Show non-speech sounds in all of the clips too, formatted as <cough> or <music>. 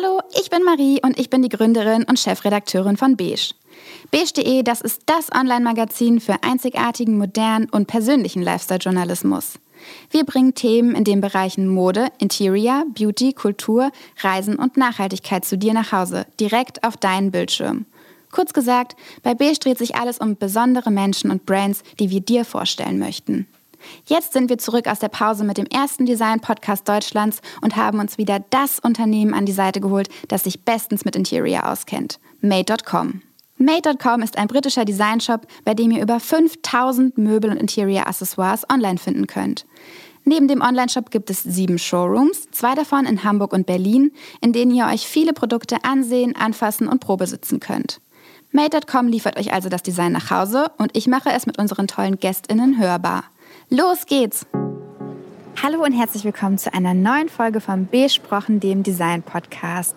Hallo, ich bin Marie und ich bin die Gründerin und Chefredakteurin von Beige. Beige.de, das ist das Online-Magazin für einzigartigen, modernen und persönlichen Lifestyle-Journalismus. Wir bringen Themen in den Bereichen Mode, Interior, Beauty, Kultur, Reisen und Nachhaltigkeit zu dir nach Hause, direkt auf deinen Bildschirm. Kurz gesagt, bei Beige dreht sich alles um besondere Menschen und Brands, die wir dir vorstellen möchten. Jetzt sind wir zurück aus der Pause mit dem ersten Design-Podcast Deutschlands und haben uns wieder das Unternehmen an die Seite geholt, das sich bestens mit Interior auskennt. Made.com. Made.com ist ein britischer Designshop, bei dem ihr über 5000 Möbel und Interior-Accessoires online finden könnt. Neben dem Onlineshop gibt es sieben Showrooms, zwei davon in Hamburg und Berlin, in denen ihr euch viele Produkte ansehen, anfassen und probesitzen könnt. Made.com liefert euch also das Design nach Hause und ich mache es mit unseren tollen GästInnen hörbar. Los geht's! Hallo und herzlich willkommen zu einer neuen Folge von Besprochen, dem Design-Podcast.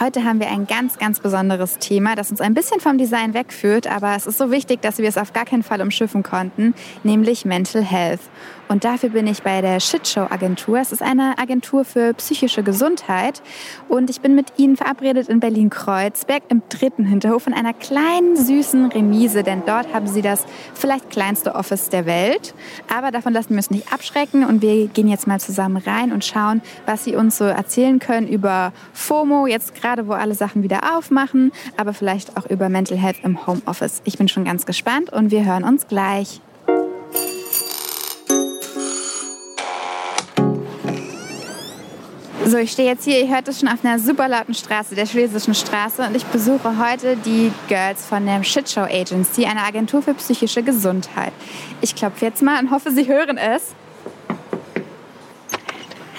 Heute haben wir ein ganz, ganz besonderes Thema, das uns ein bisschen vom Design wegführt, aber es ist so wichtig, dass wir es auf gar keinen Fall umschiffen konnten, nämlich Mental Health. Und dafür bin ich bei der Shitshow Agentur. Es ist eine Agentur für psychische Gesundheit. Und ich bin mit Ihnen verabredet in Berlin-Kreuzberg im dritten Hinterhof in einer kleinen, süßen Remise. Denn dort haben Sie das vielleicht kleinste Office der Welt. Aber davon lassen wir uns nicht abschrecken. Und wir gehen jetzt mal zusammen rein und schauen, was Sie uns so erzählen können über FOMO, jetzt gerade, wo alle Sachen wieder aufmachen. Aber vielleicht auch über Mental Health im Homeoffice. Ich bin schon ganz gespannt und wir hören uns gleich. So, ich stehe jetzt hier, ihr hört es schon, auf einer super lauten Straße, der Schlesischen Straße. Und ich besuche heute die Girls von der Shitshow Agency, einer Agentur für psychische Gesundheit. Ich klopfe jetzt mal und hoffe, Sie hören es.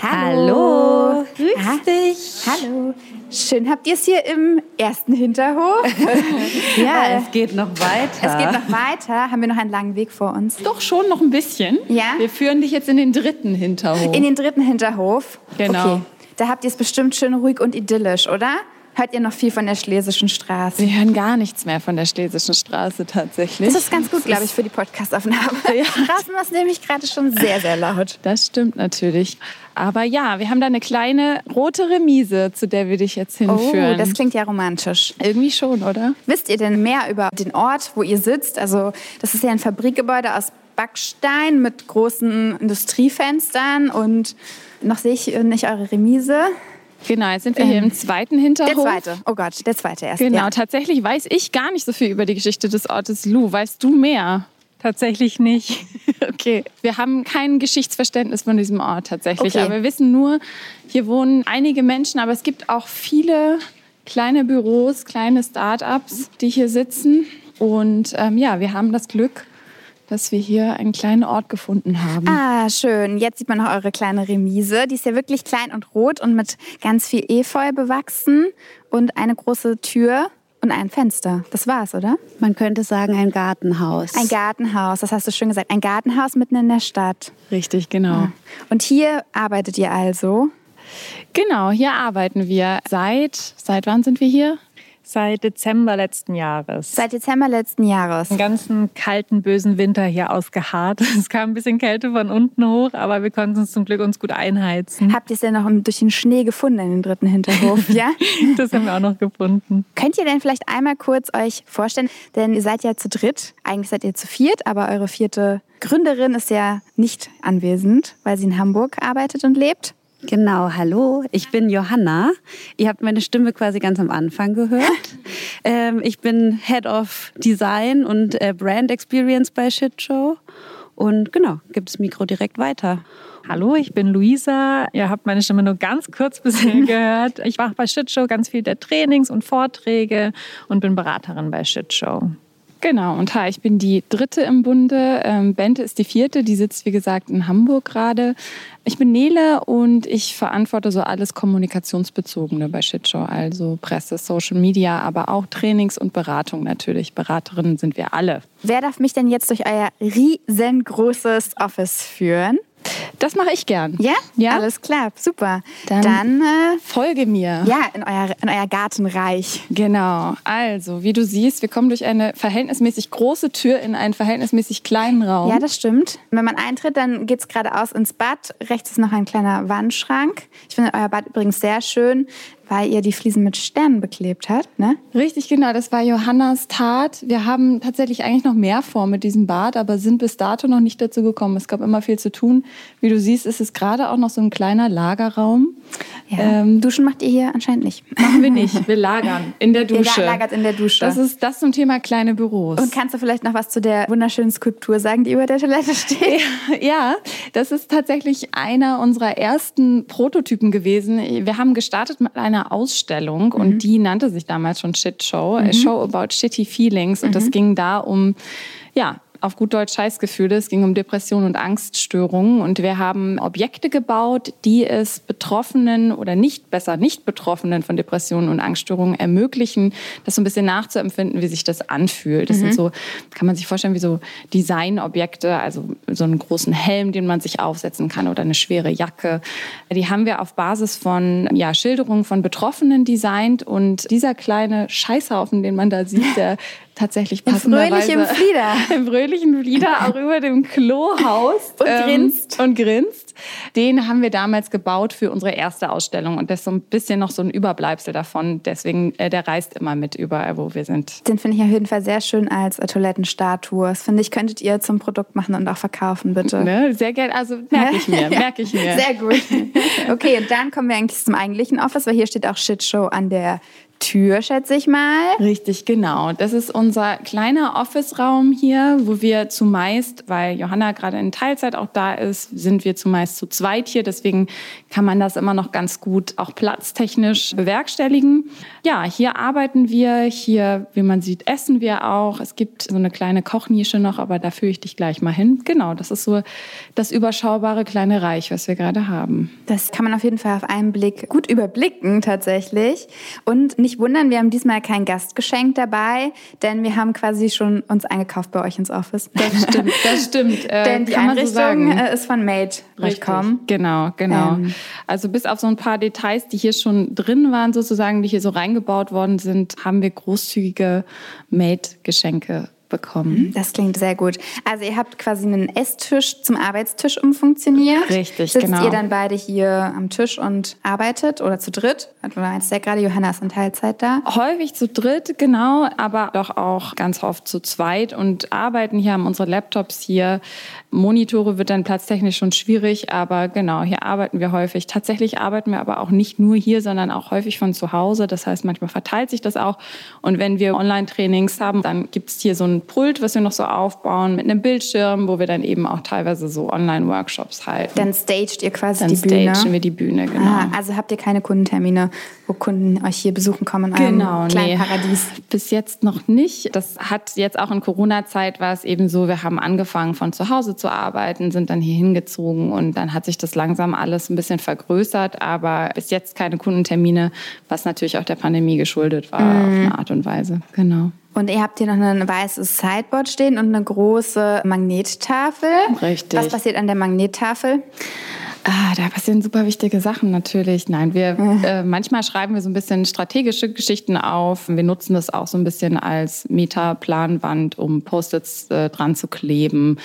Hallo. Grüß ah, dich. Hallo. Schön habt ihr es hier im ersten Hinterhof. <laughs> ja, äh, es geht noch weiter. Es geht noch weiter. Haben wir noch einen langen Weg vor uns? Doch schon noch ein bisschen. Ja. Wir führen dich jetzt in den dritten Hinterhof. In den dritten Hinterhof. Genau. Okay. Da habt ihr es bestimmt schön ruhig und idyllisch, oder? Hört ihr noch viel von der Schlesischen Straße? Wir hören gar nichts mehr von der Schlesischen Straße tatsächlich. Das ist ganz gut, glaube ich, für die Podcastaufnahme. <laughs> Ja. Straßen war es nämlich gerade schon sehr, sehr laut. Das stimmt natürlich. Aber ja, wir haben da eine kleine rote Remise, zu der wir dich jetzt hinführen. Oh, das klingt ja romantisch. Irgendwie schon, oder? Wisst ihr denn mehr über den Ort, wo ihr sitzt? Also, das ist ja ein Fabrikgebäude aus Backstein mit großen Industriefenstern und noch sehe ich nicht eure Remise. Genau, jetzt sind wir hier im ähm, zweiten Hinterhof. Der zweite, oh Gott, der zweite erst. Genau, ja. tatsächlich weiß ich gar nicht so viel über die Geschichte des Ortes Lu. Weißt du mehr? Tatsächlich nicht. <laughs> Okay. Wir haben kein Geschichtsverständnis von diesem Ort tatsächlich. Okay. Aber wir wissen nur, hier wohnen einige Menschen, aber es gibt auch viele kleine Büros, kleine Start-ups, die hier sitzen. Und ähm, ja, wir haben das Glück, dass wir hier einen kleinen Ort gefunden haben. Ah, schön. Jetzt sieht man noch eure kleine Remise. Die ist ja wirklich klein und rot und mit ganz viel Efeu bewachsen und eine große Tür und ein Fenster. Das war's, oder? Man könnte sagen ein Gartenhaus. Ein Gartenhaus, das hast du schön gesagt. Ein Gartenhaus mitten in der Stadt. Richtig, genau. Ja. Und hier arbeitet ihr also? Genau, hier arbeiten wir. Seit, seit wann sind wir hier? Seit Dezember letzten Jahres. Seit Dezember letzten Jahres. Den ganzen kalten, bösen Winter hier ausgeharrt. <laughs> Es kam ein bisschen Kälte von unten hoch, aber wir konnten uns zum Glück uns gut einheizen. Habt ihr es denn noch durch den Schnee gefunden in den dritten Hinterhof, <laughs> ja? das haben wir auch noch gefunden. Könnt ihr denn vielleicht einmal kurz euch vorstellen, denn ihr seid ja zu dritt, eigentlich seid ihr zu viert, aber eure vierte Gründerin ist ja nicht anwesend, weil sie in Hamburg arbeitet und lebt. Genau, hallo, ich bin Johanna. Ihr habt meine Stimme quasi ganz am Anfang gehört. <laughs> ähm, ich bin Head of Design und äh, Brand Experience bei Shitshow. Und genau, gibt das Mikro direkt weiter. Hallo, ich bin Luisa. Ihr habt meine Stimme nur ganz kurz bisher <laughs> gehört. Ich mache bei Shitshow ganz viel der Trainings und Vorträge und bin Beraterin bei Shitshow. Genau, und hi, ich bin die dritte im Bunde. Ähm, Bente ist die vierte, die sitzt wie gesagt in Hamburg gerade. Ich bin Nele und ich verantworte so alles Kommunikationsbezogene bei Shitshow, also Presse, Social Media, aber auch Trainings und Beratung natürlich. Beraterinnen sind wir alle. Wer darf mich denn jetzt durch euer riesengroßes Office führen? Das mache ich gern. Ja? Ja. Alles klar, super. Dann, Dann äh, folge mir. Ja, in euer, in euer Gartenreich. Genau. Also, wie du siehst, wir kommen durch eine verhältnismäßig große Tür in einen verhältnismäßig kleinen Raum. Ja, das stimmt. Wenn man eintritt, dann geht es geradeaus ins Bad. Rechts ist noch ein kleiner Wandschrank. Ich finde euer Bad übrigens sehr schön. Weil ihr die Fliesen mit Sternen beklebt habt, ne? Richtig, genau. Das war Johannas Tat. Wir haben tatsächlich eigentlich noch mehr vor mit diesem Bad, aber sind bis dato noch nicht dazu gekommen. Es gab immer viel zu tun. Wie du siehst, ist es gerade auch noch so ein kleiner Lagerraum. Ja. Ähm, Duschen macht ihr hier anscheinend nicht. Machen wir nicht. Wir lagern in der <laughs> Dusche. Ihr lagert in der Dusche. Das ist das zum Thema kleine Büros. Und kannst du vielleicht noch was zu der wunderschönen Skulptur sagen, die über der Toilette steht? <laughs> Ja, das ist tatsächlich einer unserer ersten Prototypen gewesen. Wir haben gestartet mit einer Ausstellung mhm. und die nannte sich damals schon Shit Show, mhm. Show about Shitty Feelings. Und mhm. das ging da um ja, auf gut Deutsch Scheißgefühle. Es ging um Depressionen und Angststörungen. Und wir haben Objekte gebaut, die es Betroffenen oder nicht besser nicht Betroffenen von Depressionen und Angststörungen ermöglichen, das so ein bisschen nachzuempfinden, wie sich das anfühlt. Das mhm. sind so, kann man sich vorstellen, wie so Designobjekte, also so einen großen Helm, den man sich aufsetzen kann oder eine schwere Jacke. Die haben wir auf Basis von ja, Schilderungen von Betroffenen designt. Und dieser kleine Scheißhaufen, den man da sieht, der <laughs> tatsächlich passenderweise im Flieder. <laughs> im fröhlichen Flieder auch über dem Klo haust und ähm, grinst und grinst. Den haben wir damals gebaut für unsere erste Ausstellung und das ist so ein bisschen noch so ein Überbleibsel davon. Deswegen äh, der reist immer mit überall, wo wir sind. Den finde ich auf jeden Fall sehr schön als Toilettenstatue. Das finde ich könntet ihr zum Produkt machen und auch verkaufen bitte. Ne? Sehr gerne. Also merke ich mir, <laughs> merke ich mir. Sehr gut. Okay, und dann kommen wir eigentlich zum eigentlichen Office, weil hier steht auch Shitshow an der Tür, schätze ich mal. Richtig, genau. Das ist unser kleiner Office-Raum hier, wo wir zumeist, weil Johanna gerade in Teilzeit auch da ist, sind wir zumeist zu zweit hier. Deswegen kann man das immer noch ganz gut auch platztechnisch bewerkstelligen. Ja, hier arbeiten wir. Hier, wie man sieht, essen wir auch. Es gibt so eine kleine Kochnische noch, aber da führe ich dich gleich mal hin. Genau, das ist so das überschaubare kleine Reich, was wir gerade haben. Das kann man auf jeden Fall auf einen Blick gut überblicken tatsächlich. Und nicht wundern, wir haben diesmal kein Gastgeschenk dabei, denn wir haben quasi schon uns eingekauft bei euch ins Office. Das stimmt, das stimmt. <laughs> Äh, denn die Einrichtung so äh, ist von Made gekommen. Genau, genau. Ähm. Also bis auf so ein paar Details, die hier schon drin waren, sozusagen, die hier so reingebaut worden sind, haben wir großzügige Made-Geschenke bekommen. Mhm, das klingt sehr gut. Also ihr habt quasi einen Esstisch zum Arbeitstisch umfunktioniert. Richtig, Sitzt genau. ihr dann beide hier am Tisch und arbeitet oder zu dritt? Du meinst ja gerade, Johanna ist in Teilzeit da. Häufig zu dritt, genau, aber doch auch ganz oft zu zweit und arbeiten hier, haben unsere Laptops hier. Monitore wird dann platztechnisch schon schwierig, aber genau, hier arbeiten wir häufig. Tatsächlich arbeiten wir aber auch nicht nur hier, sondern auch häufig von zu Hause. Das heißt, manchmal verteilt sich das auch. Und wenn wir Online-Trainings haben, dann gibt es hier so ein Pult, was wir noch so aufbauen mit einem Bildschirm, wo wir dann eben auch teilweise so Online-Workshops halten. Dann staged ihr quasi dann die Bühne. Dann stagen wir die Bühne, genau. Ah, also habt ihr keine Kundentermine, wo Kunden euch hier besuchen kommen in genau, einem kleinen nee. Paradies? Bis jetzt noch nicht. Das hat jetzt auch in Corona-Zeit war es eben so, wir haben angefangen von zu Hause zu arbeiten, sind dann hier hingezogen und dann hat sich das langsam alles ein bisschen vergrößert, aber bis jetzt keine Kundentermine, was natürlich auch der Pandemie geschuldet war mm. auf eine Art und Weise. Genau. Und ihr habt hier noch ein weißes Sideboard stehen und eine große Magnettafel. Richtig. Was passiert an der Magnettafel? Ah, da passieren super wichtige Sachen natürlich. Nein, wir äh, manchmal schreiben wir so ein bisschen strategische Geschichten auf. Wir nutzen das auch so ein bisschen als Meta-Planwand, um Post-its äh, dran zu kleben.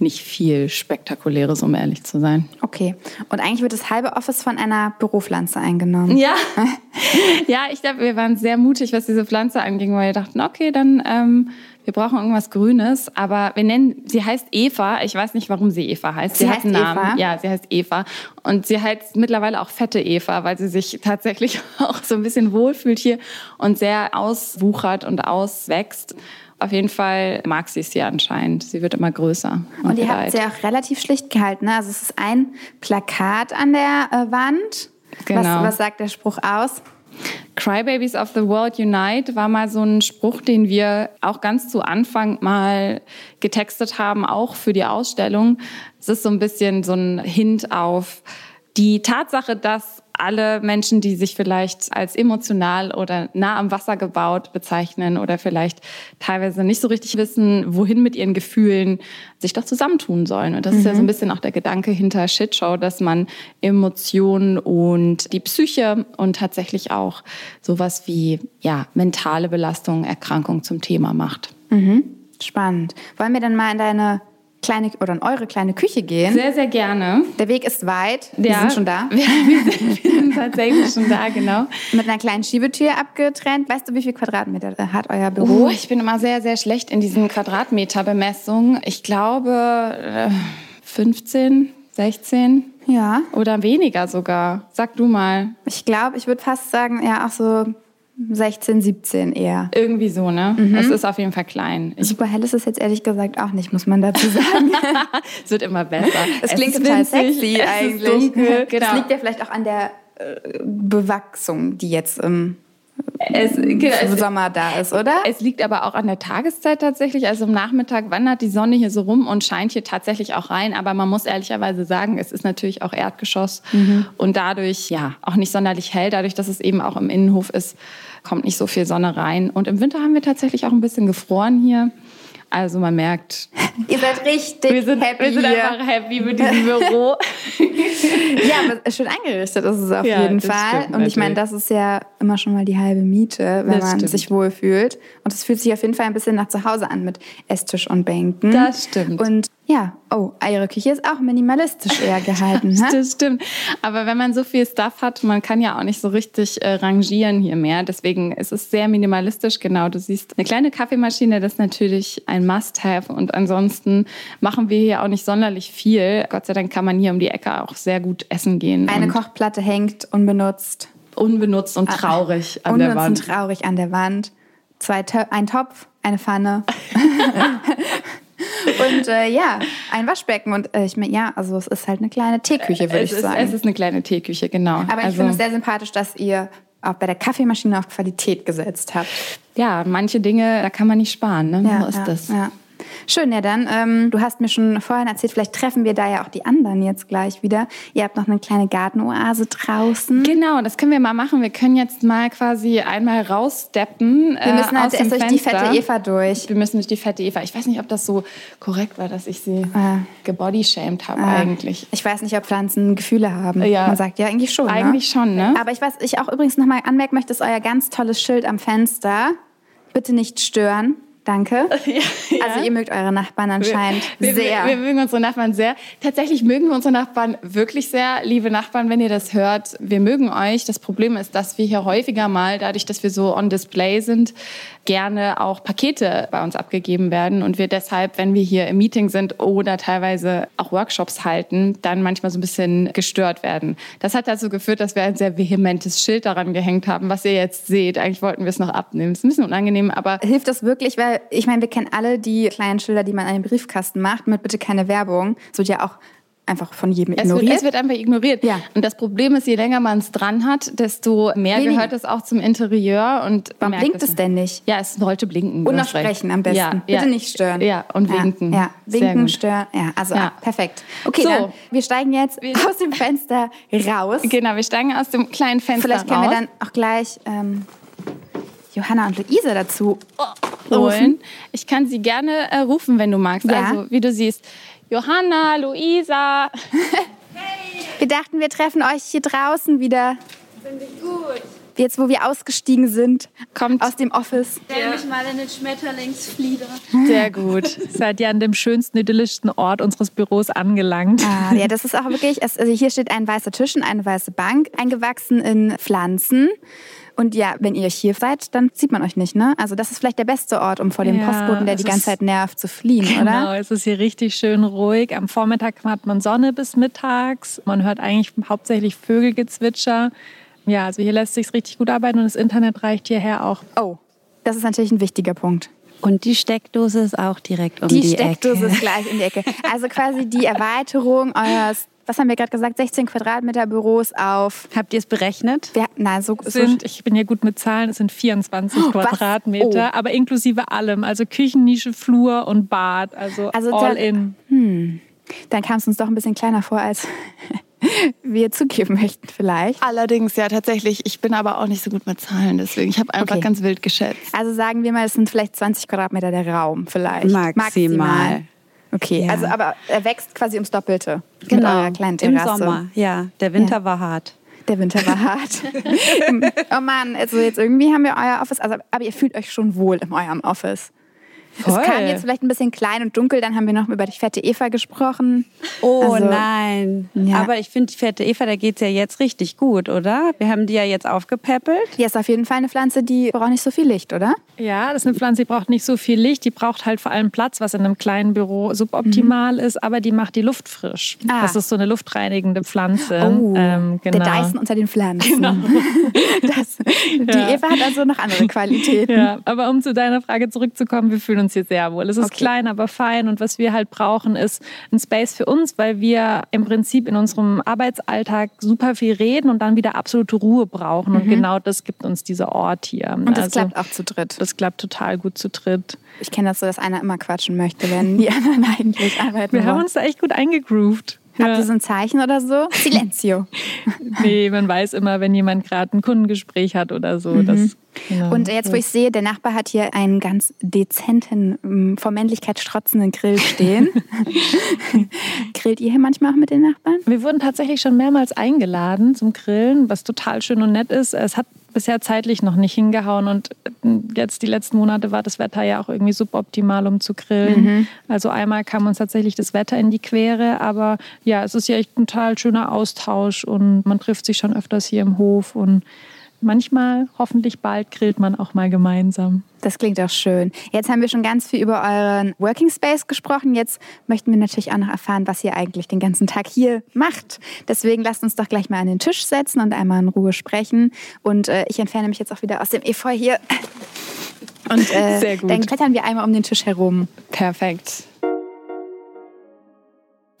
Nicht viel Spektakuläres, um ehrlich zu sein. Okay. Und eigentlich wird das halbe Office von einer Büropflanze eingenommen. Ja. <laughs> ja, ich glaube, wir waren sehr mutig, was diese Pflanze anging, weil wir dachten, okay, dann ähm, wir brauchen irgendwas Grünes, aber wir nennen, sie heißt Eva. Ich weiß nicht, warum sie Eva heißt. Sie, sie heißt einen Namen. Eva? Ja, sie heißt Eva. Und sie heißt mittlerweile auch fette Eva, weil sie sich <laughs> tatsächlich auch so ein bisschen wohlfühlt hier und sehr auswuchert und auswächst. Auf jeden Fall mag sie es hier anscheinend. Sie wird immer größer. Und, und ihr habt sie auch relativ schlicht gehalten. Ne? Also es ist ein Plakat an der äh, Wand. Genau. Was, was sagt der Spruch aus? Crybabies of the World Unite war mal so ein Spruch, den wir auch ganz zu Anfang mal getextet haben, auch für die Ausstellung. Es ist so ein bisschen so ein Hint auf die Tatsache, dass alle Menschen, die sich vielleicht als emotional oder nah am Wasser gebaut bezeichnen oder vielleicht teilweise nicht so richtig wissen, wohin mit ihren Gefühlen, sich doch zusammentun sollen. Und das mhm. ist ja so ein mhm. bisschen auch der Gedanke hinter Shitshow, dass man Emotionen und die Psyche und tatsächlich auch sowas wie ja, mentale Belastung, Erkrankung zum Thema macht. Mhm. Spannend. Wollen wir dann mal in deine kleine oder in eure kleine Küche gehen. Sehr, sehr gerne. Der Weg ist weit. Wir Ja. sind schon da. Wir, <laughs> wir, sind, tatsächlich schon da, genau. Mit einer kleinen Schiebetür abgetrennt. Weißt du, wie viel Quadratmeter hat euer Büro? Oh, ich bin immer sehr, sehr schlecht in diesen Quadratmeterbemessungen. Ich glaube äh, 15, 16 Ja. oder weniger sogar. Sag du mal. Ich glaube, ich würde fast sagen, ja, auch so 16, 17 eher. Irgendwie so, ne? Es ist auf jeden Fall klein. Ich, Super hell ist es jetzt ehrlich gesagt auch nicht, muss man dazu sagen. <laughs> es wird immer besser. <laughs> Es klingt ist total winzig, sexy es eigentlich. Ist dunkel, genau. Das liegt ja vielleicht auch an der äh, Bewachsung, die jetzt im es, genau, Sommer da ist, oder? Es liegt aber auch an der Tageszeit tatsächlich. Also am Nachmittag wandert die Sonne hier so rum und scheint hier tatsächlich auch rein. Aber man muss ehrlicherweise sagen, es ist natürlich auch Erdgeschoss und dadurch ja auch nicht sonderlich hell. Dadurch, dass es eben auch im Innenhof ist, kommt nicht so viel Sonne rein. Und im Winter haben wir tatsächlich auch ein bisschen gefroren hier. Also man merkt, <laughs> Ihr seid richtig wir sind, happy wir sind einfach happy mit diesem Büro. <laughs> Ja, aber schön eingerichtet ist es auf Ja, jeden Fall. stimmt und ich meine, das ist ja immer schon mal die halbe Miete, wenn Das man stimmt. sich wohlfühlt. Und es fühlt sich auf jeden Fall ein bisschen nach zu Hause an mit Esstisch und Bänken. Das stimmt. Und ja, oh, eure Küche ist auch minimalistisch eher gehalten. ne? <laughs> Das stimmt. Aber wenn man so viel Stuff hat, man kann ja auch nicht so richtig äh, rangieren hier mehr. Deswegen ist es sehr minimalistisch. Genau, du siehst eine kleine Kaffeemaschine, das ist natürlich ein Must-Have. Und ansonsten machen wir hier auch nicht sonderlich viel. Gott sei Dank kann man hier um die Ecke auch sehr gut essen gehen. Eine Kochplatte hängt unbenutzt. unbenutzt und traurig an der Unbenutzt Wand. und traurig an der Wand. Zwei ein Topf, eine Pfanne. <laughs> <laughs> und äh, ja, ein Waschbecken. Und äh, ich meine, ja, also es ist halt eine kleine Teeküche, würde es, ich ist, sagen. es ist eine kleine Teeküche, genau. Aber ich Also- finde es sehr sympathisch, dass ihr auch bei der Kaffeemaschine auf Qualität gesetzt habt. ja, manche Dinge, da kann man nicht sparen. Ne? so ist ja, das. Ja. Schön, ja dann. Ähm, du hast mir schon vorhin erzählt, vielleicht treffen wir da ja auch die anderen jetzt gleich wieder. Ihr habt noch eine kleine Gartenoase draußen. Genau, das können wir mal machen. Wir können jetzt mal quasi einmal raussteppen. Wir müssen äh, halt erst durch die fette Eva durch. Wir müssen durch die fette Eva. Ich weiß nicht, ob das so korrekt war, dass ich sie Ah. gebodyshamed habe Ah, eigentlich. Ich weiß nicht, ob Pflanzen Gefühle haben. Ja. Man sagt ja eigentlich schon. Eigentlich ne? schon, ne? Aber ich was ich auch übrigens nochmal anmerken möchte, ist euer ganz tolles Schild am Fenster. Bitte nicht stören. Danke. <laughs> Also ihr mögt eure Nachbarn anscheinend wir, sehr. Wir, wir mögen unsere Nachbarn sehr. Tatsächlich mögen wir unsere Nachbarn wirklich sehr. Liebe Nachbarn, wenn ihr das hört, wir mögen euch. Das Problem ist, dass wir hier häufiger mal, dadurch, dass wir so on display sind, gerne auch Pakete bei uns abgegeben werden und wir deshalb, wenn wir hier im Meeting sind oder teilweise auch Workshops halten, dann manchmal so ein bisschen gestört werden. Das hat dazu geführt, dass wir ein sehr vehementes Schild daran gehängt haben, was ihr jetzt seht. Eigentlich wollten wir es noch abnehmen. ist ein bisschen unangenehm, aber Hilft das wirklich? Weil ich meine, wir kennen alle die kleinen Schilder, die man an den Briefkasten macht, mit bitte keine Werbung. Das wird ja auch einfach von jedem Es wird, ignoriert. es wird einfach ignoriert. Ja. Und das Problem ist, je länger man es dran hat, desto mehr Weniger. gehört es auch zum Interieur. Und Warum blinkt es denn nicht? Ja, es sollte blinken. Und noch sprechen am besten. Ja, Bitte ja. nicht stören. Ja, und winken. Ja, winken, stören. Ja, also Ja. ah, perfekt. Okay, So. dann wir steigen jetzt Wir- aus dem Fenster raus. Genau, wir steigen aus dem kleinen Fenster Vielleicht können raus. wir dann auch gleich ähm, Johanna und Luise dazu holen. Ich kann sie gerne äh, rufen, wenn du magst. Ja. Also, wie du siehst. Johanna, Luisa. <laughs> Wir dachten, wir treffen euch hier draußen wieder. Finde ich gut. Jetzt, wo wir ausgestiegen sind Kommt. aus dem Office. Stell mich mal in den Schmetterlingsflieder. Sehr gut. Seid ihr an dem schönsten, idyllischsten Ort unseres Büros angelangt? Ah, ja, das ist auch wirklich, also hier steht ein weißer Tisch und eine weiße Bank, eingewachsen in Pflanzen. Und ja, wenn ihr hier seid, dann sieht man euch nicht, ne? Also das ist vielleicht der beste Ort, um vor dem Ja, Postboten, der die ganze Zeit nervt, zu fliehen, Genau, oder? es ist hier richtig schön ruhig. Am Vormittag hat man Sonne bis mittags. Man hört eigentlich hauptsächlich Vögelgezwitscher. Ja, also hier lässt sich richtig gut arbeiten und das Internet reicht hierher auch. Oh, das ist natürlich ein wichtiger Punkt. Und die Steckdose ist auch direkt um Die, die, Steckdose Ecke. ist <laughs> gleich in die Ecke. Also quasi die Erweiterung <laughs> eures, was haben wir gerade gesagt, 16 Quadratmeter Büros auf. Habt ihr es berechnet? Wir, nein, so, so sind, ich bin ja gut mit Zahlen, es sind 24 was? Quadratmeter, Oh. aber inklusive allem. Also Küchennische, Flur und Bad. Also, Also all da- in. dann kam es uns doch ein bisschen kleiner vor, als <laughs> wir zugeben möchten vielleicht. Allerdings, ja, tatsächlich. Ich bin aber auch nicht so gut mit Zahlen, deswegen. Ich habe einfach Okay. ganz wild geschätzt. Also sagen wir mal, es sind vielleicht 20 Quadratmeter der Raum, vielleicht. Maximal. Okay, Ja. also aber er wächst quasi ums Doppelte eurer kleinen Genau. im Terrasse. Sommer. Ja, der Winter Ja. war hart. Der Winter war hart. <laughs> <laughs> oh Mann, also jetzt irgendwie haben wir euer Office, also, aber ihr fühlt euch schon wohl in eurem Office. Voll. Es kam jetzt vielleicht ein bisschen klein und dunkel, dann haben wir noch über die fette Eva gesprochen. Oh Also, nein. Ja. Aber ich finde, die fette Eva, da geht's ja jetzt richtig gut, oder? Wir haben die ja jetzt aufgepäppelt. Die ist auf jeden Fall eine Pflanze, die braucht nicht so viel Licht, oder? Ja, das ist eine Pflanze, die braucht nicht so viel Licht. Die braucht halt vor allem Platz, was in einem kleinen Büro suboptimal ist, aber die macht die Luft frisch. Ah. Das ist so eine luftreinigende Pflanze. Oh, Ähm, genau. der Dyson unter den Pflanzen. <laughs> Das, die Ja. Eva hat also noch andere <laughs> Qualitäten. Ja, aber um zu deiner Frage zurückzukommen, wir fühlen uns hier sehr wohl. Es ist Okay. klein, aber fein und was wir halt brauchen, ist ein Space für uns, weil wir im Prinzip in unserem Arbeitsalltag super viel reden und dann wieder absolute Ruhe brauchen und genau das gibt uns dieser Ort hier. Mhm. Und das Also, klappt auch zu dritt. Das klappt total gut zu dritt. Ich kenne das so, dass einer immer quatschen möchte, wenn <laughs> die anderen eigentlich arbeiten Wir haben uns da echt gut eingegroovt. Habt ihr so ein Zeichen oder so? Silencio. <laughs> Nee, man weiß immer, wenn jemand gerade ein Kundengespräch hat oder so. Das, genau. Und jetzt, wo ich sehe, der Nachbar hat hier einen ganz dezenten, ähm, vor Männlichkeit strotzenden Grill stehen. <laughs> Grillt ihr hier manchmal auch mit den Nachbarn? Wir wurden tatsächlich schon mehrmals eingeladen zum Grillen, was total schön und nett ist. Es hat bisher zeitlich noch nicht hingehauen und jetzt die letzten Monate war das Wetter ja auch irgendwie suboptimal, um zu grillen. Also einmal kam uns tatsächlich das Wetter in die Quere, aber ja, es ist ja echt ein total schöner Austausch und man trifft sich schon öfters hier im Hof und manchmal, hoffentlich bald, grillt man auch mal gemeinsam. Das klingt auch schön. Jetzt haben wir schon ganz viel über euren Working Space gesprochen. Jetzt möchten wir natürlich auch noch erfahren, was ihr eigentlich den ganzen Tag hier macht. Deswegen lasst uns doch gleich mal an den Tisch setzen und einmal in Ruhe sprechen. Und äh, ich entferne mich jetzt auch wieder aus dem Efeu hier. Und äh, <laughs> Sehr gut. dann klettern wir einmal um den Tisch herum. Perfekt.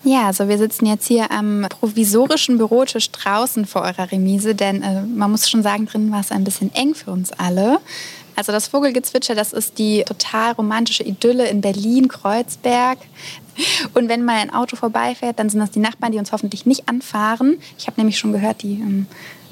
Ja, also wir sitzen jetzt hier am provisorischen Bürotisch draußen vor eurer Remise, denn äh, man muss schon sagen, drinnen war es ein bisschen eng für uns alle. Also das Vogelgezwitscher, das ist die total romantische Idylle in Berlin-Kreuzberg. Und wenn mal ein Auto vorbeifährt, dann sind das die Nachbarn, die uns hoffentlich nicht anfahren. Ich habe nämlich schon gehört, die, ähm,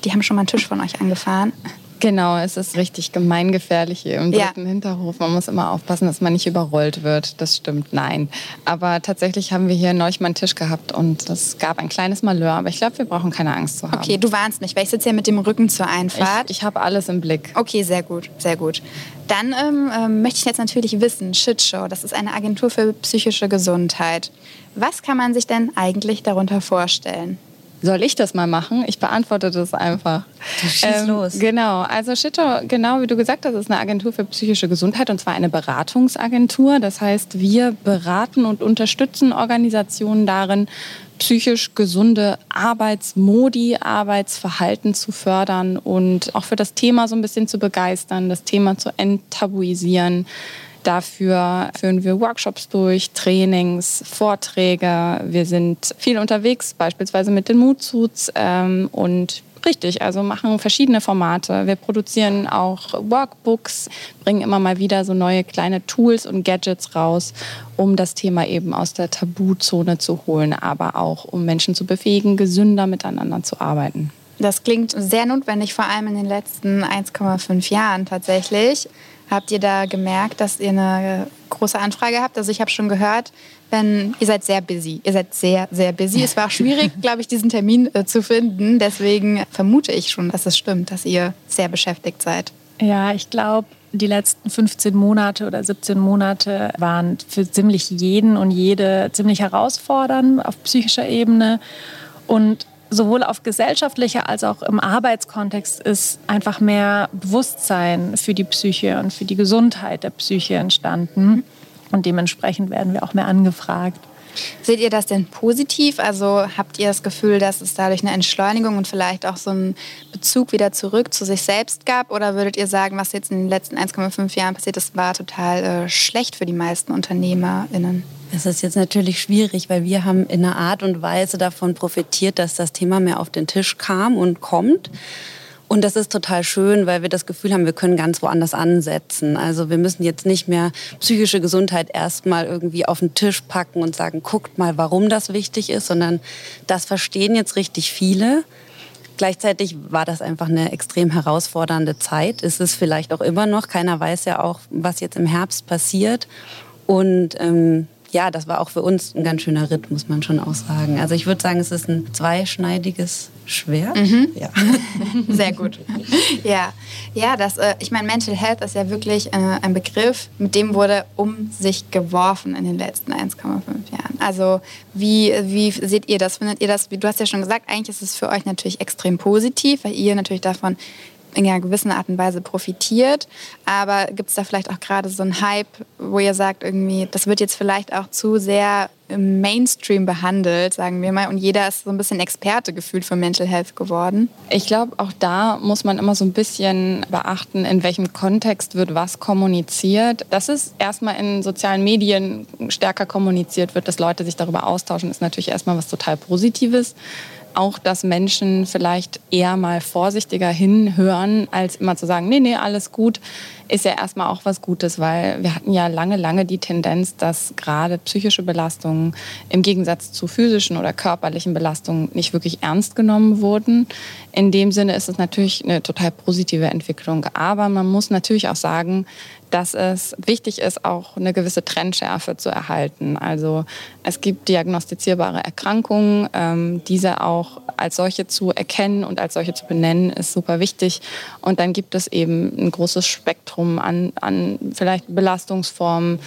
die haben schon mal einen Tisch von euch angefahren. Genau, es ist richtig gemeingefährlich hier im Ja. dritten Hinterhof. Man muss immer aufpassen, dass man nicht überrollt wird. Das stimmt, nein. Aber tatsächlich haben wir hier neulich mal einen Tisch gehabt und es gab ein kleines Malheur. Aber ich glaube, wir brauchen keine Angst zu haben. Okay, du warnst mich, weil ich sitze hier mit dem Rücken zur Einfahrt. ich, ich habe alles im Blick. Okay, sehr gut, sehr gut. Dann ähm, ähm, möchte ich jetzt natürlich wissen, Shitshow, das ist eine Agentur für psychische Gesundheit. Was kann man sich denn eigentlich darunter vorstellen? Soll ich das mal machen? Ich beantworte das einfach. Ähm, schieß los. Genau, also Shito, genau wie du gesagt hast, ist eine Agentur für psychische Gesundheit und zwar eine Beratungsagentur. Das heißt, wir beraten und unterstützen Organisationen darin, psychisch gesunde Arbeitsmodi, Arbeitsverhalten zu fördern und auch für das Thema so ein bisschen zu begeistern, das Thema zu enttabuisieren. Dafür führen wir Workshops durch, Trainings, Vorträge. Wir sind viel unterwegs, beispielsweise mit den Moodsuits ähm, und richtig, also machen verschiedene Formate. Wir produzieren auch Workbooks, bringen immer mal wieder so neue kleine Tools und Gadgets raus, um das Thema eben aus der Tabuzone zu holen, aber auch um Menschen zu befähigen, gesünder miteinander zu arbeiten. Das klingt sehr notwendig, vor allem in den letzten 1,5 Jahren tatsächlich. Habt ihr da gemerkt, dass ihr eine große Anfrage habt? Also ich habe schon gehört, wenn ihr seid sehr busy. Ihr seid sehr, sehr busy. Es war auch schwierig, <laughs> glaube ich, diesen Termin äh, zu finden. Deswegen vermute ich schon, dass es stimmt, dass ihr sehr beschäftigt seid. Ja, ich glaube, die letzten 15 Monate oder 17 Monate waren für ziemlich jeden und jede ziemlich herausfordernd auf psychischer Ebene. Und sowohl auf gesellschaftlicher als auch im Arbeitskontext ist einfach mehr Bewusstsein für die Psyche und für die Gesundheit der Psyche entstanden. Und dementsprechend werden wir auch mehr angefragt. Seht ihr das denn positiv? Also habt ihr das Gefühl, dass es dadurch eine Entschleunigung und vielleicht auch so einen Bezug wieder zurück zu sich selbst gab? Oder würdet ihr sagen, was jetzt in den letzten 1,5 Jahren passiert ist, war total äh, schlecht für die meisten UnternehmerInnen? Das ist jetzt natürlich schwierig, weil wir haben in einer Art und Weise davon profitiert, dass das Thema mehr auf den Tisch kam und kommt. Und das ist total schön, weil wir das Gefühl haben, wir können ganz woanders ansetzen. Also wir müssen jetzt nicht mehr psychische Gesundheit erstmal irgendwie auf den Tisch packen und sagen, guckt mal, warum das wichtig ist, sondern das verstehen jetzt richtig viele. Gleichzeitig war das einfach eine extrem herausfordernde Zeit. Es ist vielleicht auch immer noch. Keiner weiß ja auch, was jetzt im Herbst passiert. Und ähm, ja, das war auch für uns ein ganz schöner Ritt, muss man schon auch sagen. Also ich würde sagen, es ist ein zweischneidiges Schwer? Mhm. Ja. <laughs> Sehr gut. Ja, ja das, äh, ich meine, Mental Health ist ja wirklich äh, ein Begriff, mit dem wurde um sich geworfen in den letzten 1,5 Jahren. Also wie, wie seht ihr das? Findet ihr das, du hast ja schon gesagt, eigentlich ist es für euch natürlich extrem positiv, weil ihr natürlich davon in einer gewissen Art und Weise profitiert. Aber gibt es da vielleicht auch gerade so einen Hype, wo ihr sagt, irgendwie, das wird jetzt vielleicht auch zu sehr im Mainstream behandelt, sagen wir mal, und jeder ist so ein bisschen Experte gefühlt für Mental Health geworden? Ich glaube, auch da muss man immer so ein bisschen beachten, in welchem Kontext wird was kommuniziert. Dass es erstmal in sozialen Medien stärker kommuniziert wird, dass Leute sich darüber austauschen, ist natürlich erstmal was total Positives auch, dass Menschen vielleicht eher mal vorsichtiger hinhören, als immer zu sagen, nee, nee, alles gut, ist ja erstmal auch was Gutes, weil wir hatten ja lange, lange die Tendenz, dass gerade psychische Belastungen im Gegensatz zu physischen oder körperlichen Belastungen nicht wirklich ernst genommen wurden. In dem Sinne ist es natürlich eine total positive Entwicklung. Aber man muss natürlich auch sagen, dass es wichtig ist, auch eine gewisse Trendschärfe zu erhalten. Also es gibt diagnostizierbare Erkrankungen, ähm, diese auch als solche zu erkennen und als solche zu benennen, ist super wichtig. Und dann gibt es eben ein großes Spektrum an, an vielleicht Belastungsformen,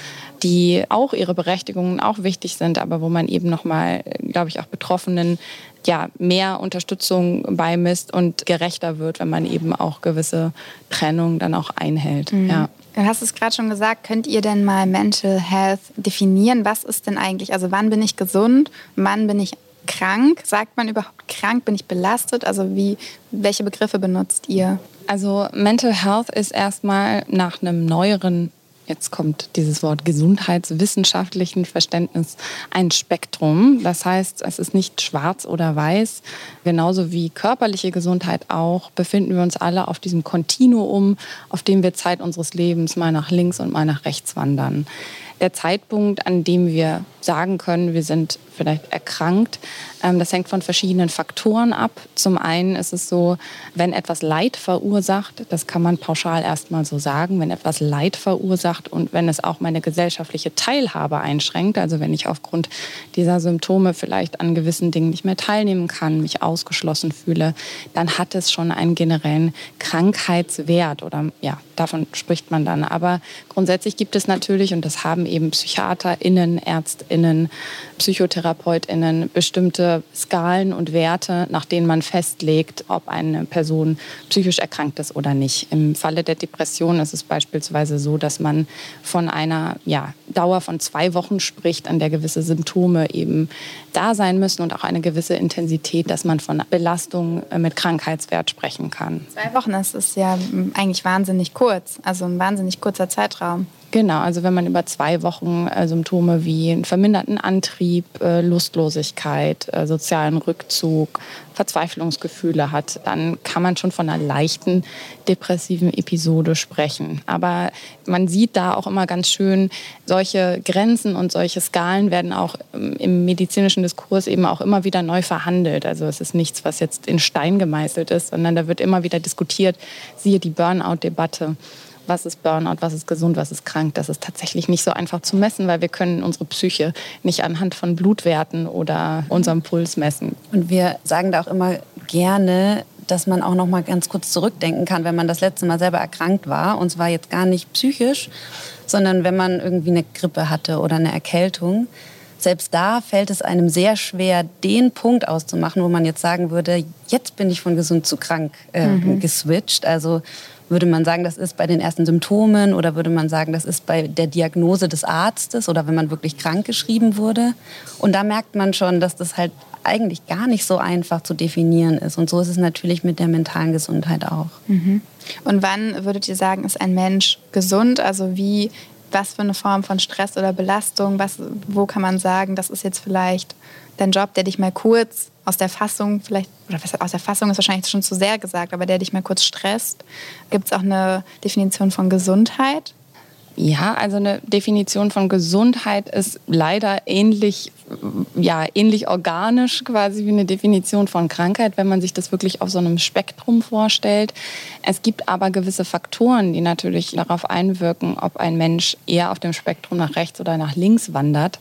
die auch ihre Berechtigungen auch wichtig sind, aber wo man eben nochmal, glaube ich, auch Betroffenen ja, mehr Unterstützung beimisst und gerechter wird, wenn man eben auch gewisse Trennungen dann auch einhält. Mhm. Ja. Du hast es gerade schon gesagt, könnt ihr denn mal Mental Health definieren? Was ist denn eigentlich, also wann bin ich gesund, wann bin ich krank? Sagt man überhaupt krank? Bin ich belastet? Also wie, welche Begriffe benutzt ihr? Also Mental Health ist erstmal nach einem neueren jetzt kommt dieses Wort gesundheitswissenschaftlichen Verständnis, ein Spektrum. Das heißt, es ist nicht schwarz oder weiß. Genauso wie körperliche Gesundheit auch, befinden wir uns alle auf diesem Kontinuum, auf dem wir Zeit unseres Lebens mal nach links und mal nach rechts wandern der Zeitpunkt, an dem wir sagen können, wir sind vielleicht erkrankt. Ähm, das hängt von verschiedenen Faktoren ab. Zum einen ist es so, wenn etwas Leid verursacht, das kann man pauschal erstmal so sagen, wenn etwas Leid verursacht und wenn es auch meine gesellschaftliche Teilhabe einschränkt, also wenn ich aufgrund dieser Symptome vielleicht an gewissen Dingen nicht mehr teilnehmen kann, mich ausgeschlossen fühle, dann hat es schon einen generellen Krankheitswert oder ja, davon spricht man dann. Aber grundsätzlich gibt es natürlich, und das haben eben PsychiaterInnen, ÄrztInnen, PsychotherapeutInnen bestimmte Skalen und Werte, nach denen man festlegt, ob eine Person psychisch erkrankt ist oder nicht. Im Falle der Depression ist es beispielsweise so, dass man von einer ja, Dauer von zwei Wochen spricht, an der gewisse Symptome eben da sein müssen und auch eine gewisse Intensität, dass man von Belastung mit Krankheitswert sprechen kann. Zwei Wochen, das ist ja eigentlich wahnsinnig kurz, also ein wahnsinnig kurzer Zeitraum. Genau, also wenn man über zwei Wochen äh, Symptome wie einen verminderten Antrieb, äh, Lustlosigkeit, äh, sozialen Rückzug, Verzweiflungsgefühle hat, dann kann man schon von einer leichten depressiven Episode sprechen. Aber man sieht da auch immer ganz schön, solche Grenzen und solche Skalen werden auch ähm, im medizinischen Diskurs eben auch immer wieder neu verhandelt. Also es ist nichts, was jetzt in Stein gemeißelt ist, sondern da wird immer wieder diskutiert, siehe die Burnout-Debatte was ist Burnout, was ist gesund, was ist krank. Das ist tatsächlich nicht so einfach zu messen, weil wir können unsere Psyche nicht anhand von Blutwerten oder unserem Puls messen. Und wir sagen da auch immer gerne, dass man auch noch mal ganz kurz zurückdenken kann, wenn man das letzte Mal selber erkrankt war. Und zwar jetzt gar nicht psychisch, sondern wenn man irgendwie eine Grippe hatte oder eine Erkältung. Selbst da fällt es einem sehr schwer, den Punkt auszumachen, wo man jetzt sagen würde, jetzt bin ich von gesund zu krank äh, mhm. geswitcht. Also würde man sagen, das ist bei den ersten Symptomen oder würde man sagen, das ist bei der Diagnose des Arztes oder wenn man wirklich krank geschrieben wurde? Und da merkt man schon, dass das halt eigentlich gar nicht so einfach zu definieren ist. Und so ist es natürlich mit der mentalen Gesundheit auch. Mhm. Und wann würdet ihr sagen, ist ein Mensch gesund? Also wie, was für eine Form von Stress oder Belastung? Was, wo kann man sagen, das ist jetzt vielleicht dein Job, der dich mal kurz aus der Fassung, vielleicht, oder aus der Fassung ist wahrscheinlich schon zu sehr gesagt, aber der dich mal kurz stresst. Gibt es auch eine Definition von Gesundheit? Ja, also eine Definition von Gesundheit ist leider ähnlich, ja, ähnlich organisch quasi wie eine Definition von Krankheit, wenn man sich das wirklich auf so einem Spektrum vorstellt. Es gibt aber gewisse Faktoren, die natürlich darauf einwirken, ob ein Mensch eher auf dem Spektrum nach rechts oder nach links wandert.